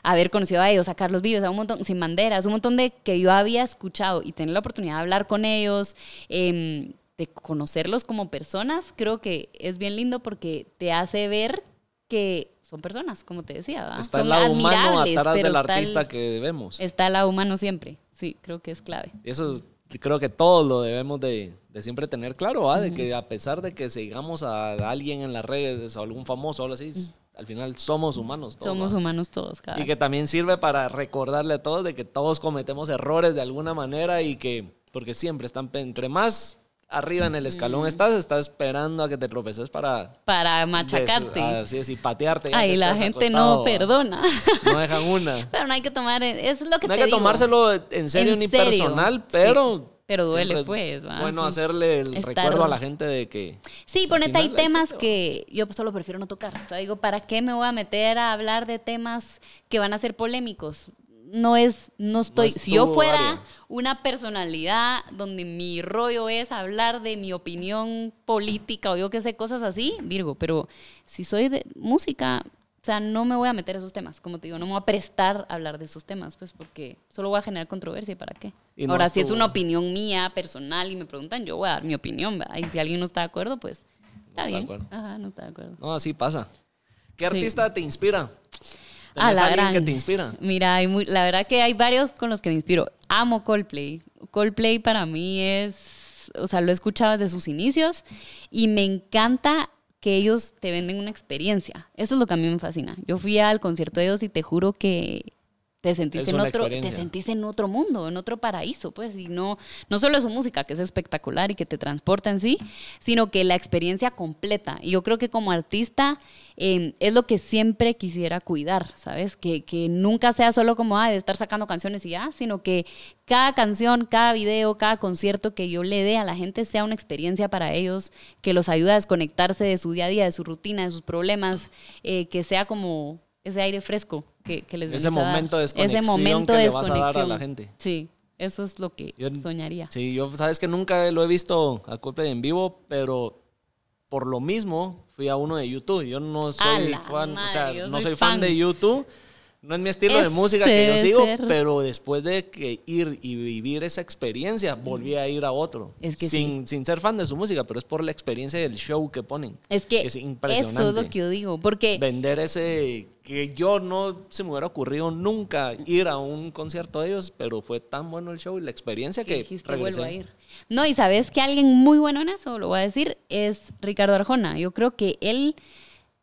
Speaker 2: haber conocido a ellos, a Carlos Vives, a un montón, sin banderas, un montón de que yo había escuchado y tener la oportunidad de hablar con ellos, em, de conocerlos como personas, creo que es bien lindo porque te hace ver que son personas, como te decía. ¿va?
Speaker 1: Está el
Speaker 2: Son
Speaker 1: lado humano atrás del
Speaker 2: está el-
Speaker 1: artista que vemos.
Speaker 2: Está el lado humano siempre. Sí, creo que es clave.
Speaker 1: Eso es- creo que todos lo debemos de, de siempre tener claro, ¿va? De que a pesar de que sigamos a alguien en las redes o algún famoso o algo así, al final somos humanos todos.
Speaker 2: Somos
Speaker 1: ¿va?
Speaker 2: humanos todos, cada
Speaker 1: Y que también sirve para recordarle a todos de que todos cometemos errores de alguna manera y que, porque siempre están, entre más arriba en el escalón estás, estás esperando a que te tropeces para...
Speaker 2: para machacarte.
Speaker 1: Así es, y patearte.
Speaker 2: Ay, la gente
Speaker 1: acostado,
Speaker 2: no perdona.
Speaker 1: No dejan una. [LAUGHS]
Speaker 2: pero no hay que tomar, eso es lo que
Speaker 1: No hay que
Speaker 2: digo.
Speaker 1: tomárselo en serio
Speaker 2: En
Speaker 1: ni
Speaker 2: serio,
Speaker 1: personal,
Speaker 2: sí.
Speaker 1: pero...
Speaker 2: Pero duele,
Speaker 1: siempre
Speaker 2: pues, ¿va?
Speaker 1: Bueno,
Speaker 2: Sí.
Speaker 1: hacerle el
Speaker 2: Estar-
Speaker 1: recuerdo a la gente de que...
Speaker 2: Sí, ponete, hay temas que yo solo prefiero no tocar. O sea, digo, ¿para qué me voy a meter a hablar de temas que van a ser polémicos? No es, no estoy.
Speaker 1: es
Speaker 2: si yo fuera
Speaker 1: área.
Speaker 2: una personalidad donde mi rollo es hablar de mi opinión política o yo qué sé, cosas así, Virgo, pero si soy de música, o sea, no me voy a meter a esos temas, como te digo, no me voy a prestar a hablar de esos temas, pues porque solo voy a generar controversia, ¿y para qué?
Speaker 1: Y no
Speaker 2: Ahora, si es una opinión mía, personal, y me preguntan, yo voy a dar mi opinión, ¿verdad? Y si alguien no está de acuerdo, pues está
Speaker 1: está de
Speaker 2: bien.
Speaker 1: acuerdo.
Speaker 2: Ajá, no está de acuerdo.
Speaker 1: No, así pasa. ¿Qué
Speaker 2: Sí.
Speaker 1: artista te inspira?
Speaker 2: Ah,
Speaker 1: ¿Tenés
Speaker 2: la
Speaker 1: alguien
Speaker 2: gran.
Speaker 1: que te inspira?
Speaker 2: Mira, hay muy- la verdad que hay varios con los que me inspiro. Amo Coldplay. Coldplay para mí es, o sea, lo he escuchado desde sus inicios y me encanta que ellos te venden una experiencia. Eso es lo que a mí me fascina. Yo fui al concierto de ellos y te juro que te sentís
Speaker 1: Es
Speaker 2: en otro, te sentís en otro mundo, en otro paraíso, pues, y no, no solo es su música, que es espectacular y que te transporta en sí, sino que la experiencia completa. Y yo creo que como artista eh, es lo que siempre quisiera cuidar, ¿sabes? Que, que nunca sea solo como, ah, de estar sacando canciones y ya, sino que cada canción, cada video, cada concierto que yo le dé a la gente sea una experiencia para ellos, que los ayude a desconectarse de su día a día, de su rutina, de sus problemas, eh, que sea como ese aire fresco que, que les
Speaker 1: Ese momento de
Speaker 2: Ese
Speaker 1: desconexión
Speaker 2: momento
Speaker 1: que
Speaker 2: de
Speaker 1: le vas a dar a
Speaker 2: desconexión.
Speaker 1: la gente.
Speaker 2: Sí, eso es lo que
Speaker 1: Yo-
Speaker 2: soñaría.
Speaker 1: Sí, yo sabes que nunca lo he visto a Coldplay en vivo, pero por lo mismo fui a uno de YouTube. Yo no soy fan, o sea, no
Speaker 2: soy
Speaker 1: soy fan.
Speaker 2: fan.
Speaker 1: de YouTube. No es mi estilo de música que yo sigo,
Speaker 2: ser.
Speaker 1: pero después de que ir y vivir esa experiencia, volví a ir a otro.
Speaker 2: Es que
Speaker 1: sin, sin ser fan de su música, pero es por la experiencia del show que ponen.
Speaker 2: Es que
Speaker 1: es
Speaker 2: eso
Speaker 1: impresionante.
Speaker 2: es lo que yo digo, porque
Speaker 1: Vender ese que yo no se me hubiera ocurrido nunca ir a un concierto de ellos, pero fue tan bueno el show y la experiencia
Speaker 2: que
Speaker 1: que regresé.
Speaker 2: a ir. No, y sabes que alguien muy bueno en eso, lo voy a decir, es Ricardo Arjona. Yo creo que él,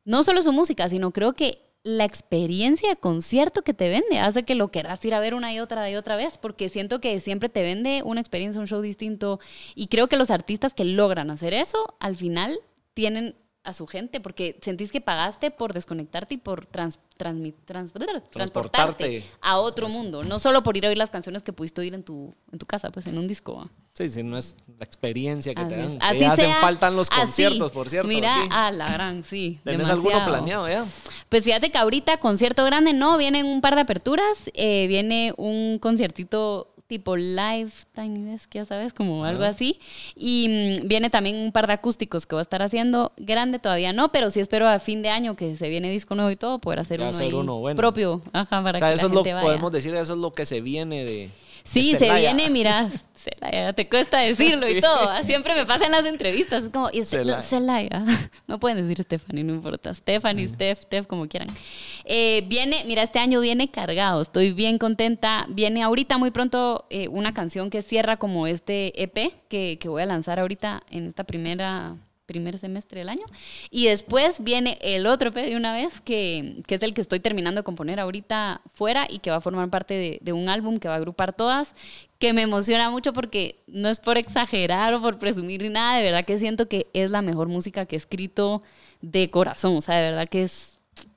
Speaker 2: no solo su música, sino creo que la experiencia de concierto que te vende hace que lo querrás ir a ver una y otra y otra vez, porque siento que siempre te vende una experiencia, un show distinto. Y creo que los artistas que logran hacer eso, al final tienen a su gente, porque sentís que pagaste por desconectarte y por trans, transmi- trans- transportarte
Speaker 1: Transportarte.
Speaker 2: a otro mundo, no solo por ir a oír las canciones que pudiste oír en tu, en tu casa, pues en un disco.
Speaker 1: Sí, sí, no es la experiencia que
Speaker 2: Así
Speaker 1: te dan.
Speaker 2: Así
Speaker 1: ya hacen
Speaker 2: sea,
Speaker 1: falta en los
Speaker 2: así.
Speaker 1: conciertos, por cierto.
Speaker 2: Mira,
Speaker 1: aquí.
Speaker 2: a la gran, sí. [LAUGHS]
Speaker 1: ¿Tenés alguno
Speaker 2: demasiado.
Speaker 1: planeado ya?
Speaker 2: Pues fíjate que ahorita concierto grande no, vienen un par de aperturas, eh, viene un conciertito tipo Lifetime, es que ya sabes, como algo así. Y mm, viene también un par de acústicos que voy a estar haciendo. Grande todavía no, pero sí espero a fin de año que se viene disco nuevo y todo, poder hacer
Speaker 1: Ya
Speaker 2: uno,
Speaker 1: hacer uno bueno.
Speaker 2: propio. Ajá, para
Speaker 1: o sea,
Speaker 2: que
Speaker 1: eso
Speaker 2: la
Speaker 1: es lo
Speaker 2: vaya.
Speaker 1: podemos decir, eso es lo que se viene de.
Speaker 2: Sí, se viene, mira, [LAUGHS] Celaya, te cuesta decirlo y todo. Siempre me pasa en las entrevistas. Es como, y ce-
Speaker 1: Celaya. [LAUGHS]
Speaker 2: No pueden decir Stephanie, no importa. Stephanie, Steph, Steph, como quieran. Eh, viene, mira, este año viene cargado. Estoy bien contenta. Viene ahorita muy pronto eh, una canción que cierra como este EP que, que voy a lanzar ahorita en esta primera primer semestre del año. Y después viene el otro EP de una vez, que, que es el que estoy terminando de componer ahorita fuera y que va a formar parte de, de un álbum que va a agrupar todas, que me emociona mucho porque no es por exagerar o por presumir ni nada, de verdad que siento que es la mejor música que he escrito de corazón, o sea, de verdad que es...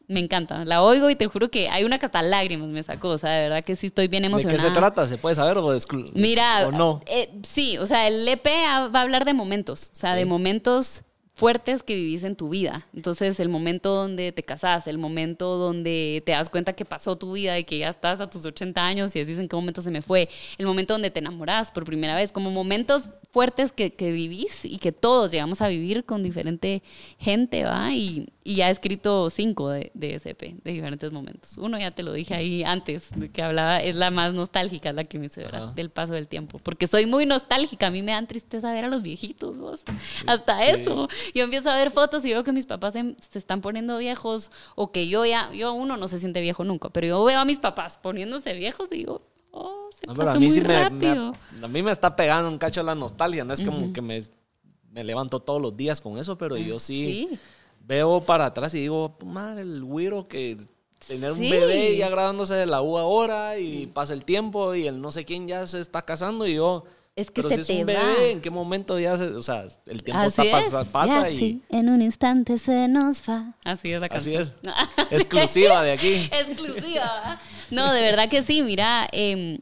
Speaker 2: Me encanta, la oigo y te juro que hay una que hasta lágrimas me sacó, o sea, de verdad que sí estoy bien
Speaker 1: ¿De
Speaker 2: emocionada.
Speaker 1: qué se trata? ¿Se puede saber o,
Speaker 2: Mira,
Speaker 1: o no?
Speaker 2: eh, sí, o sea, el EP va a hablar de momentos, o sea, de
Speaker 1: Sí.
Speaker 2: momentos fuertes que vivís en tu vida. Entonces, el momento donde te casás, el momento donde te das cuenta que pasó tu vida y que ya estás a tus 80 años y decís en qué momento se me fue, el momento donde te enamorás por primera vez, como momentos fuertes que, que vivís y que todos llegamos a vivir con diferente gente, ¿va? Y, y ya he escrito cinco de, de EP, de diferentes momentos. Uno ya te lo dije ahí antes, de que hablaba, es la más nostálgica, la que me hizo llorar
Speaker 1: Ajá.
Speaker 2: del paso del tiempo, porque soy muy nostálgica, a mí me dan tristeza ver a los viejitos, vos, hasta eso. Yo empiezo a ver fotos y veo que mis papás se, se están poniendo viejos, o que yo ya, yo uno no se siente viejo nunca, pero yo veo a mis papás poniéndose viejos y digo, oh, se
Speaker 1: No,
Speaker 2: pasó
Speaker 1: a mí
Speaker 2: muy
Speaker 1: sí me, a mí me está pegando un cacho la nostalgia. No es como que me, me levanto todos los días con eso, pero yo sí,
Speaker 2: Sí.
Speaker 1: Veo para atrás y digo, madre, el güiro que tener un bebé ya graduándose de la U ahora y pasa el tiempo y el no sé quién ya se está casando y yo...
Speaker 2: Es que
Speaker 1: pero
Speaker 2: se
Speaker 1: si
Speaker 2: te
Speaker 1: es un
Speaker 2: va.
Speaker 1: bebé, ¿en qué momento ya se, o sea, el tiempo
Speaker 2: Así
Speaker 1: está
Speaker 2: es,
Speaker 1: pasa,
Speaker 2: y
Speaker 1: pasa y
Speaker 2: así, en un instante se nos va. Así es la
Speaker 1: así
Speaker 2: canción.
Speaker 1: es. Exclusiva de aquí. [LAUGHS]
Speaker 2: Exclusiva. No, de verdad que sí, mira, eh,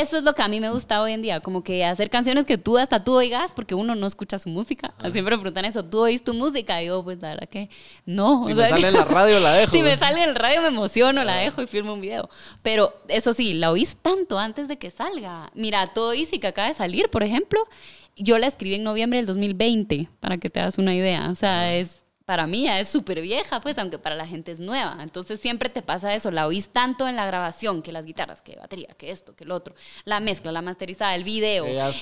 Speaker 2: eso es lo que a mí me gusta hoy en día, como que hacer canciones que tú hasta tú oigas, porque uno no escucha su música. Siempre me preguntan eso, ¿tú oís tu música? Y yo, pues la verdad que no.
Speaker 1: Si
Speaker 2: o
Speaker 1: me
Speaker 2: sea, [LAUGHS]
Speaker 1: sale en la radio la dejo.
Speaker 2: Si me sale en el radio me emociono, la dejo y firmo un video. Pero eso sí, la oís tanto antes de que salga. Mira, Todo Easy que acaba de salir, por ejemplo, yo la escribí en noviembre del 2020, para que te hagas una idea. O sea, es para mí ya es súper vieja, pues, aunque para la gente es nueva. Entonces siempre te pasa eso, la oís tanto en la grabación, que las guitarras, que batería, que esto, que lo otro, la mezcla, la masterizada, el video.
Speaker 1: Ya
Speaker 2: el-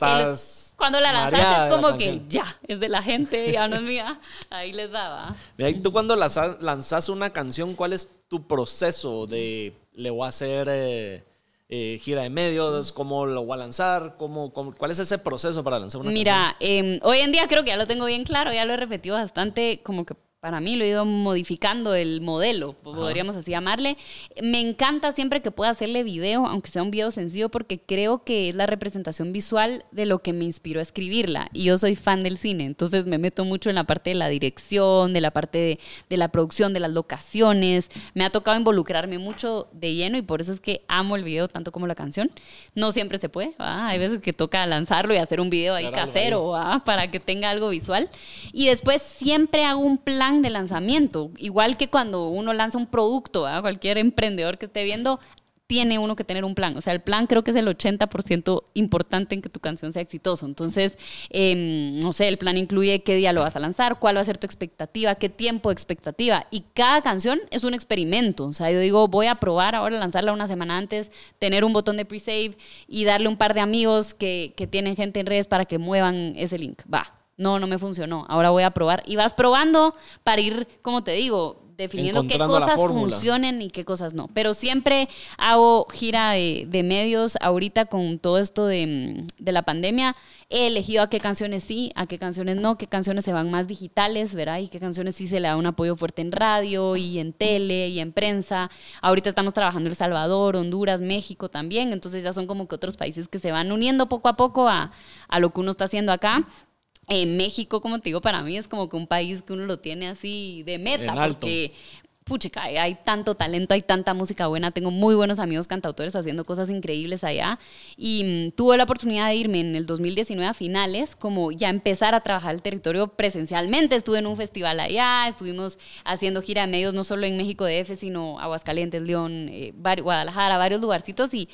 Speaker 2: cuando la lanzas es
Speaker 1: la
Speaker 2: como que ya, es de la gente, ya no es [LAUGHS] mía. Ahí les daba.
Speaker 1: Mira, y tú cuando lanza- lanzas una canción, ¿cuál es tu proceso de le voy a hacer eh, eh, gira de medios? ¿Cómo lo voy a lanzar? ¿Cómo, cómo- cuál es ese proceso para lanzar una?
Speaker 2: Mira, eh, hoy en día creo que ya lo tengo bien claro, ya lo he repetido bastante, como que para mí lo he ido modificando el modelo, podríamos así llamarle. Me encanta siempre que pueda hacerle video, aunque sea un video sencillo, porque creo que es la representación visual de lo que me inspiró a escribirla. Y yo soy fan del cine, entonces me meto mucho en la parte de la dirección, de la parte de, de la producción, de las locaciones. Me ha tocado involucrarme mucho de lleno y por eso es que amo el video tanto como la canción. No siempre se puede, hay veces que toca lanzarlo y hacer un video ahí casero para que tenga algo visual. Y después siempre hago un plan de lanzamiento. Igual que cuando uno lanza un producto, cualquier emprendedor que esté viendo, tiene uno que tener un plan. O sea, el plan creo que es el 80% importante en que tu canción sea exitoso. Entonces, em, no sé, el plan incluye qué día lo vas a lanzar, cuál va a ser tu expectativa, qué tiempo de expectativa. Y cada canción es un experimento. O sea, yo digo, voy a probar ahora lanzarla una semana antes, tener un botón de pre-save y darle un par de amigos que, que tienen gente en redes para que muevan ese link. Va, no, no me funcionó, ahora voy a probar. Y vas probando para ir, como te digo, definiendo qué cosas funcionen y qué cosas no. Pero siempre hago gira de, medios. Ahorita con todo esto de, de, la pandemia, he elegido a qué canciones sí, a qué canciones no, qué canciones se van más digitales, ¿verdad? Y qué canciones sí se le da un apoyo fuerte en radio y en tele y en prensa. Ahorita estamos trabajando en El Salvador, Honduras, México también. Entonces ya son como que otros países que se van uniendo poco a poco a, a lo que uno está haciendo acá. En México, como te digo, para mí es como que un país que uno lo tiene así de meta, porque puchica, hay tanto talento, hay tanta música buena, tengo muy buenos amigos cantautores haciendo cosas increíbles allá y mm, tuve la oportunidad de irme en el 2019 a finales, como ya empezar a trabajar el territorio presencialmente, estuve en un festival allá, estuvimos haciendo gira de medios no solo en México DF, sino Aguascalientes, León, eh, Guadalajara, varios lugarcitos y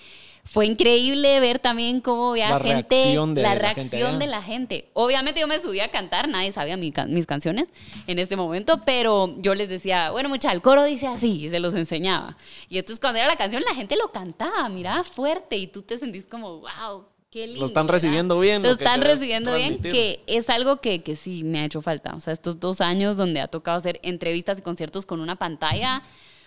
Speaker 2: fue increíble ver también cómo había la gente, reacción de la, reacción de la gente. Obviamente yo me subí a cantar, nadie sabía mis canciones en este momento, pero yo les decía, bueno, mucha, el coro dice así, y se los enseñaba. Y entonces cuando era la canción, la gente lo cantaba, miraba fuerte, y tú te sentís como, wow, Qué lindo,
Speaker 1: lo están recibiendo bien.
Speaker 2: Lo, están recibiendo bien, que es algo que, que, sí me ha hecho falta. O sea, estos dos años donde ha tocado hacer entrevistas y conciertos con una pantalla,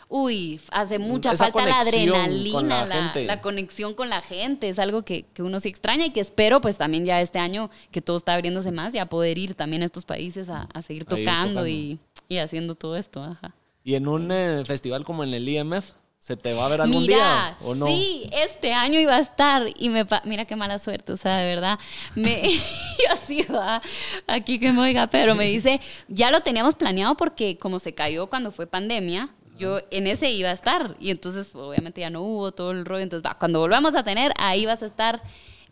Speaker 2: uy, hace mucha falta la adrenalina, la, conexión con la gente, es algo que, uno sí extraña y que espero pues también ya este año que todo está abriéndose más y a poder ir también a estos países a, seguir tocando, Y, haciendo todo esto.
Speaker 1: Y en un eh, festival como en el IMF, ¿Se te va a ver algún día o no?
Speaker 2: Sí, este año iba a estar y me mira qué mala suerte, o sea, de verdad, me [LAUGHS] yo así va aquí que me oiga, pero me dice, ya lo teníamos planeado porque como se cayó cuando fue pandemia, yo en ese iba a estar y entonces obviamente ya no hubo todo el rollo, entonces cuando volvamos a tener, ahí vas a estar,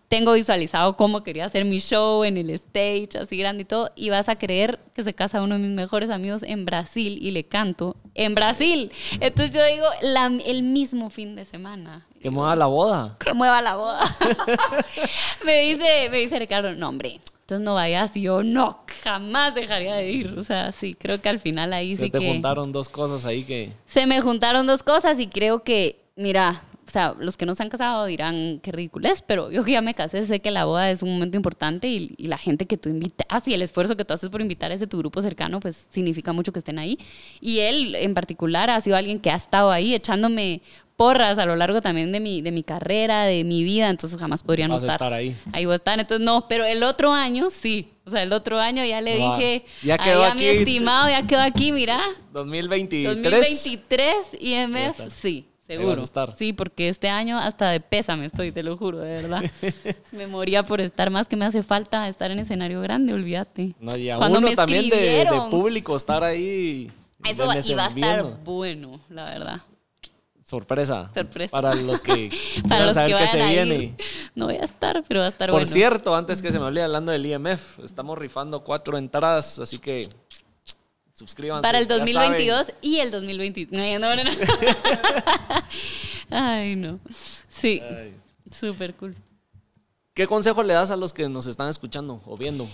Speaker 2: tengo visualizado cómo quería hacer mi show en el stage, así grande y todo, y vas a creer que se casa uno de mis mejores amigos en Brasil y le canto en Brasil. Entonces yo digo, el mismo fin de semana.
Speaker 1: Que mueva la boda.
Speaker 2: Que mueva la boda. [LAUGHS] me, dice, me dice Ricardo, no hombre, entonces no vayas. Y yo, no, jamás dejaría de ir. O sea, sí, creo que al final ahí sí que...
Speaker 1: Se te juntaron dos cosas ahí que...
Speaker 2: Se me juntaron dos cosas y creo que, mira, o sea, los que no se han casado dirán qué ridículo es, pero yo que ya me casé sé que la boda es un momento importante y, la gente que tú invitas y el esfuerzo que tú haces por invitar a ese tu grupo cercano, pues significa mucho que estén ahí. Y él en particular ha sido alguien que ha estado ahí echándome porras a lo largo también de mi, de mi carrera, de mi vida, entonces jamás podría no estar.
Speaker 1: ahí.
Speaker 2: Ahí voy a estar, entonces no, pero el otro año sí. O sea, el otro año ya le dije
Speaker 1: ya quedó
Speaker 2: a mi estimado, ya quedó aquí, mira.
Speaker 1: 2023.
Speaker 2: 2023 IMF, sí. Seguro. Sí, porque este año hasta de pésame estoy, te lo juro, de verdad. [LAUGHS] me moría por estar más que me hace falta estar en escenario grande, olvídate.
Speaker 1: No, y a Cuando uno también de, público estar ahí.
Speaker 2: Eso iba a estar bueno, la verdad.
Speaker 1: Sorpresa.
Speaker 2: Sorpresa.
Speaker 1: Para los que [LAUGHS] para los saber que, se viene.
Speaker 2: No voy a estar, pero va a estar
Speaker 1: Por
Speaker 2: bueno.
Speaker 1: Por cierto, antes que se me olvide hablando del IMF, estamos rifando cuatro entradas, así que suscríbanse.
Speaker 2: Para el 2022 y el 2023. No, no, no. [LAUGHS] Ay, no. Sí. Súper cool.
Speaker 1: ¿Qué consejo le das a los que nos están escuchando o viendo?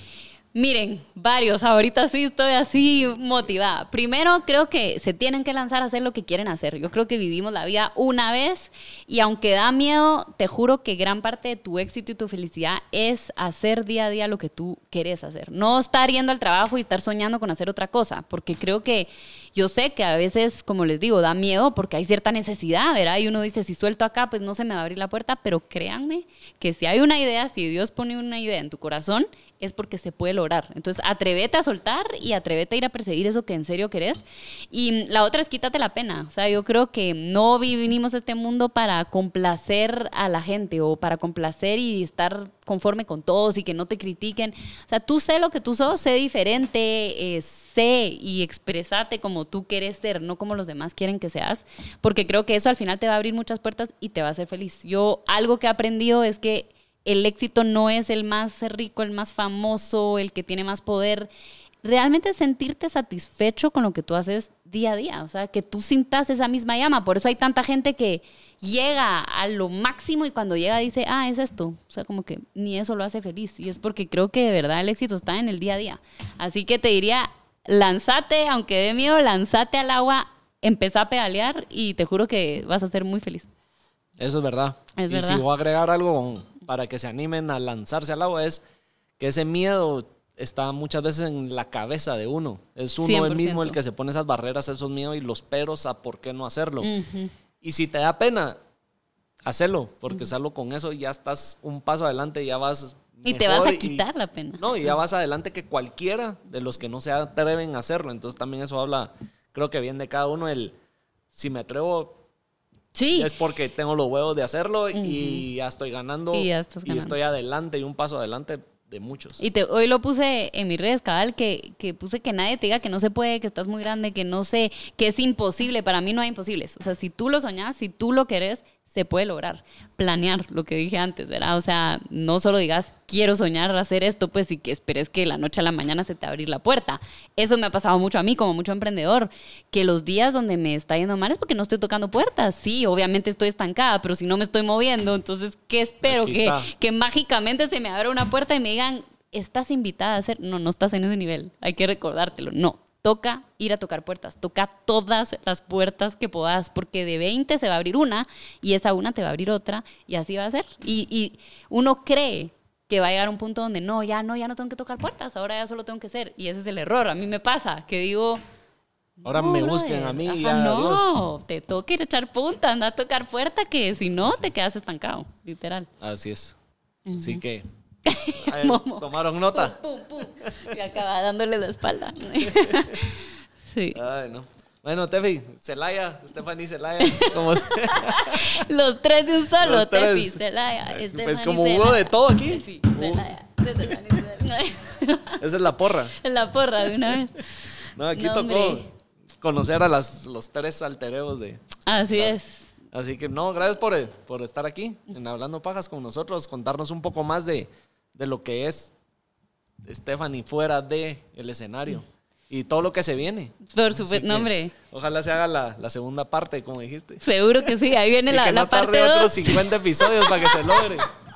Speaker 2: Miren, varios. Ahorita sí estoy así motivada. Primero, creo que se tienen que lanzar a hacer lo que quieren hacer. Yo creo que vivimos la vida una vez y aunque da miedo, te juro que gran parte de tu éxito y tu felicidad es hacer día a día lo que tú quieres hacer. No estar yendo al trabajo y estar soñando con hacer otra cosa, porque creo que yo sé que a veces, como les digo, da miedo porque hay cierta necesidad, ¿verdad? Y uno dice, si suelto acá, pues no se me va a abrir la puerta, pero créanme que si hay una idea, si Dios pone una idea en tu corazón, es porque se puede lograr. Entonces, atrévete a soltar y atrévete a ir a perseguir eso que en serio querés. Y la otra es quítate la pena. O sea, yo creo que no vinimos a este mundo para complacer a la gente o para complacer y estar conforme con todos y que no te critiquen. O sea, tú sé lo que tú sos, sé diferente, eh, sé y expresate como tú quieres ser, no como los demás quieren que seas, porque creo que eso al final te va a abrir muchas puertas y te va a hacer feliz. Yo algo que he aprendido es que el éxito no es el más rico, el más famoso, el que tiene más poder. Realmente sentirte satisfecho con lo que tú haces día a día, o sea, que tú sintas esa misma llama. Por eso hay tanta gente que llega a lo máximo y cuando llega dice, ah, es esto. O sea, como que ni eso lo hace feliz. Y es porque creo que de verdad el éxito está en el día a día. Así que te diría, lanzate, aunque dé miedo, lanzate al agua, empezá a pedalear y te juro que vas a ser muy feliz.
Speaker 1: Eso es verdad.
Speaker 2: Es
Speaker 1: y
Speaker 2: verdad.
Speaker 1: si voy a agregar algo para que se animen a lanzarse al agua es que ese miedo está muchas veces en la cabeza de uno. Es uno el mismo el
Speaker 2: 100%.
Speaker 1: que se pone esas barreras, esos miedos y los peros a por qué no hacerlo. Y si te da pena, hacelo, porque salvo con eso ya estás un paso adelante, ya vas...
Speaker 2: Y te vas a quitar la pena.
Speaker 1: No, y ya vas adelante que cualquiera de los que no se atreven a hacerlo. Entonces también eso habla, creo que bien de cada uno, el si me atrevo
Speaker 2: Sí.
Speaker 1: es porque tengo los huevos de hacerlo y ya estoy ganando
Speaker 2: Y ya estás ganando.
Speaker 1: estoy adelante y un paso adelante de muchos.
Speaker 2: Y te, hoy lo puse en mis redes, cabal, que, que puse que nadie te diga que no se puede, que estás muy grande, que no sé, que es imposible. Para mí no hay imposibles. O sea, si tú lo soñás, si tú lo querés, se puede lograr. Planear, lo que dije antes, ¿verdad? O sea, no solo digas, quiero soñar hacer esto, pues y que esperes que la noche a la mañana se te abrir la puerta. Eso me ha pasado mucho a mí como mucho emprendedor, que los días donde me está yendo mal es porque no estoy tocando puertas. Sí, obviamente estoy estancada, pero si no me estoy moviendo, entonces, ¿qué espero? Que, que mágicamente se me abra una puerta y me digan, estás invitada a hacer. No, no estás en ese nivel. Hay que recordártelo. No. Toca ir a tocar puertas. Toca todas las puertas que puedas, porque de 20 se va a abrir una y esa una te va a abrir otra y así va a ser. Y, y uno cree que va a llegar un punto donde no, ya no, ya no tengo que tocar puertas, ahora ya solo tengo que ser. Y ese es el error. A mí me pasa que digo,
Speaker 1: Ahora
Speaker 2: no,
Speaker 1: me busquen a mí
Speaker 2: Ajá, No, te toca ir a echar punta, anda a tocar puerta, que si no te quedas estancado, literal.
Speaker 1: Así es. Así que [LAUGHS]
Speaker 2: Momo.
Speaker 1: tomaron nota.
Speaker 2: Pum, pum. Y acaba dándole la espalda. [LAUGHS] sí.
Speaker 1: Ay, no. Bueno, Tefi, Celaya, Stephanie Celaya, como [LAUGHS]
Speaker 2: Los tres de un solo,
Speaker 1: Los tres.
Speaker 2: Tefi, Celaya.
Speaker 1: Pues
Speaker 2: Stephanie,
Speaker 1: como hubo de todo aquí.
Speaker 2: Tefi, Celaya. Celaya.
Speaker 1: Esa es la porra.
Speaker 2: En la porra de una vez.
Speaker 1: No, aquí
Speaker 2: No,
Speaker 1: tocó
Speaker 2: hombre.
Speaker 1: conocer a las, los tres altereos de...
Speaker 2: Así es.
Speaker 1: Así que no, gracias por, por estar aquí en Hablando Pajas con nosotros, contarnos un poco más de, de lo que es Stephanie fuera de el escenario y todo lo que se viene.
Speaker 2: Por supuesto, no, hombre.
Speaker 1: Ojalá se haga la, la segunda parte, como dijiste.
Speaker 2: Seguro que sí. Ahí viene
Speaker 1: y
Speaker 2: la,
Speaker 1: que
Speaker 2: la
Speaker 1: no
Speaker 2: parte
Speaker 1: tarde otros
Speaker 2: 2.
Speaker 1: 50 episodios para que se logre. [LAUGHS]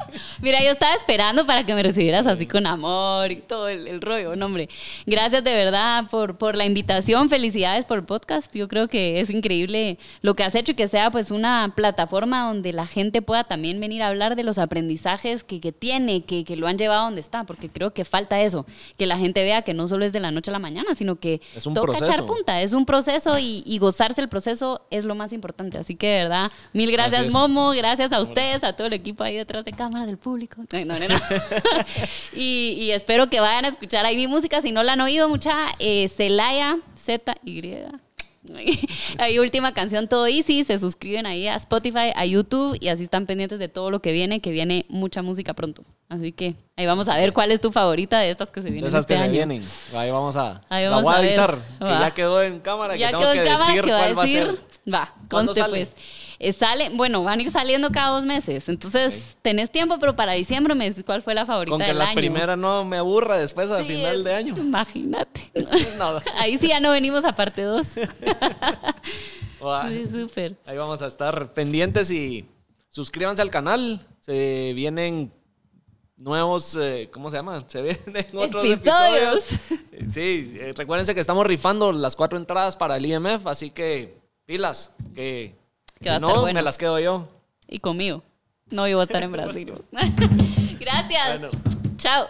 Speaker 2: Mira, yo estaba esperando para que me recibieras así con amor y todo el, el rollo, no, hombre. Gracias de verdad por, por la invitación, felicidades por el podcast. Yo creo que es increíble lo que has hecho y que sea pues una plataforma donde la gente pueda también venir a hablar de los aprendizajes que, que tiene, que, que lo han llevado a donde está, porque creo que falta eso, que la gente vea que no solo es de la noche a la mañana, sino que
Speaker 1: Es un
Speaker 2: toca echar
Speaker 1: proceso.
Speaker 2: punta, es un proceso y, y gozarse el proceso es lo más importante. Así que de verdad, mil gracias. Momo, gracias a ustedes, a todo el equipo ahí detrás de cámaras del público. Ay, no, no, no. [LAUGHS] y, y espero que vayan a escuchar ahí mi música. Si no la han oído, mucha eh, Celaya, Z-Y. [LAUGHS] Ahí última canción Todo Easy, se suscriben ahí a Spotify, a YouTube y así están pendientes de todo lo que viene, que viene mucha música pronto. Así que ahí vamos a ver cuál es tu favorita de estas que se
Speaker 1: De
Speaker 2: vienen
Speaker 1: esas
Speaker 2: este
Speaker 1: que se
Speaker 2: año.
Speaker 1: vienen. Ahí vamos a,
Speaker 2: Ahí
Speaker 1: la
Speaker 2: vamos
Speaker 1: voy a
Speaker 2: a ver.
Speaker 1: avisar que
Speaker 2: Va.
Speaker 1: ya quedó en cámara,
Speaker 2: Ya
Speaker 1: que
Speaker 2: quedó
Speaker 1: tengo
Speaker 2: en
Speaker 1: que
Speaker 2: cámara
Speaker 1: decir
Speaker 2: que va a
Speaker 1: cuál va a ser.
Speaker 2: Va,
Speaker 1: ¿Cuándo
Speaker 2: conste pues. Eh, sale, bueno, van a ir saliendo cada dos meses. Entonces, tenés tiempo, pero para diciembre me decís cuál fue la favorita
Speaker 1: Con que
Speaker 2: del
Speaker 1: la
Speaker 2: año.
Speaker 1: primera no me aburra después al
Speaker 2: Sí,
Speaker 1: final de año.
Speaker 2: Imagínate. [LAUGHS]
Speaker 1: No. [LAUGHS]
Speaker 2: Ahí sí ya no venimos a parte 2.
Speaker 1: Va. [LAUGHS]
Speaker 2: Sí, súper.
Speaker 1: Ahí vamos a estar pendientes y suscríbanse al canal. Se vienen nuevos, eh, ¿cómo se llama? Se vienen otros
Speaker 2: Episodios.
Speaker 1: episodios. Sí, eh, recuérdense que estamos rifando las cuatro entradas para el IMF, así que pilas, que,
Speaker 2: Que va a estar
Speaker 1: no,
Speaker 2: bueno.
Speaker 1: me las quedo yo.
Speaker 2: Y conmigo. No, yo voy a estar en Brasil. [LAUGHS] [LAUGHS] Gracias.
Speaker 1: Bueno.
Speaker 2: Chao.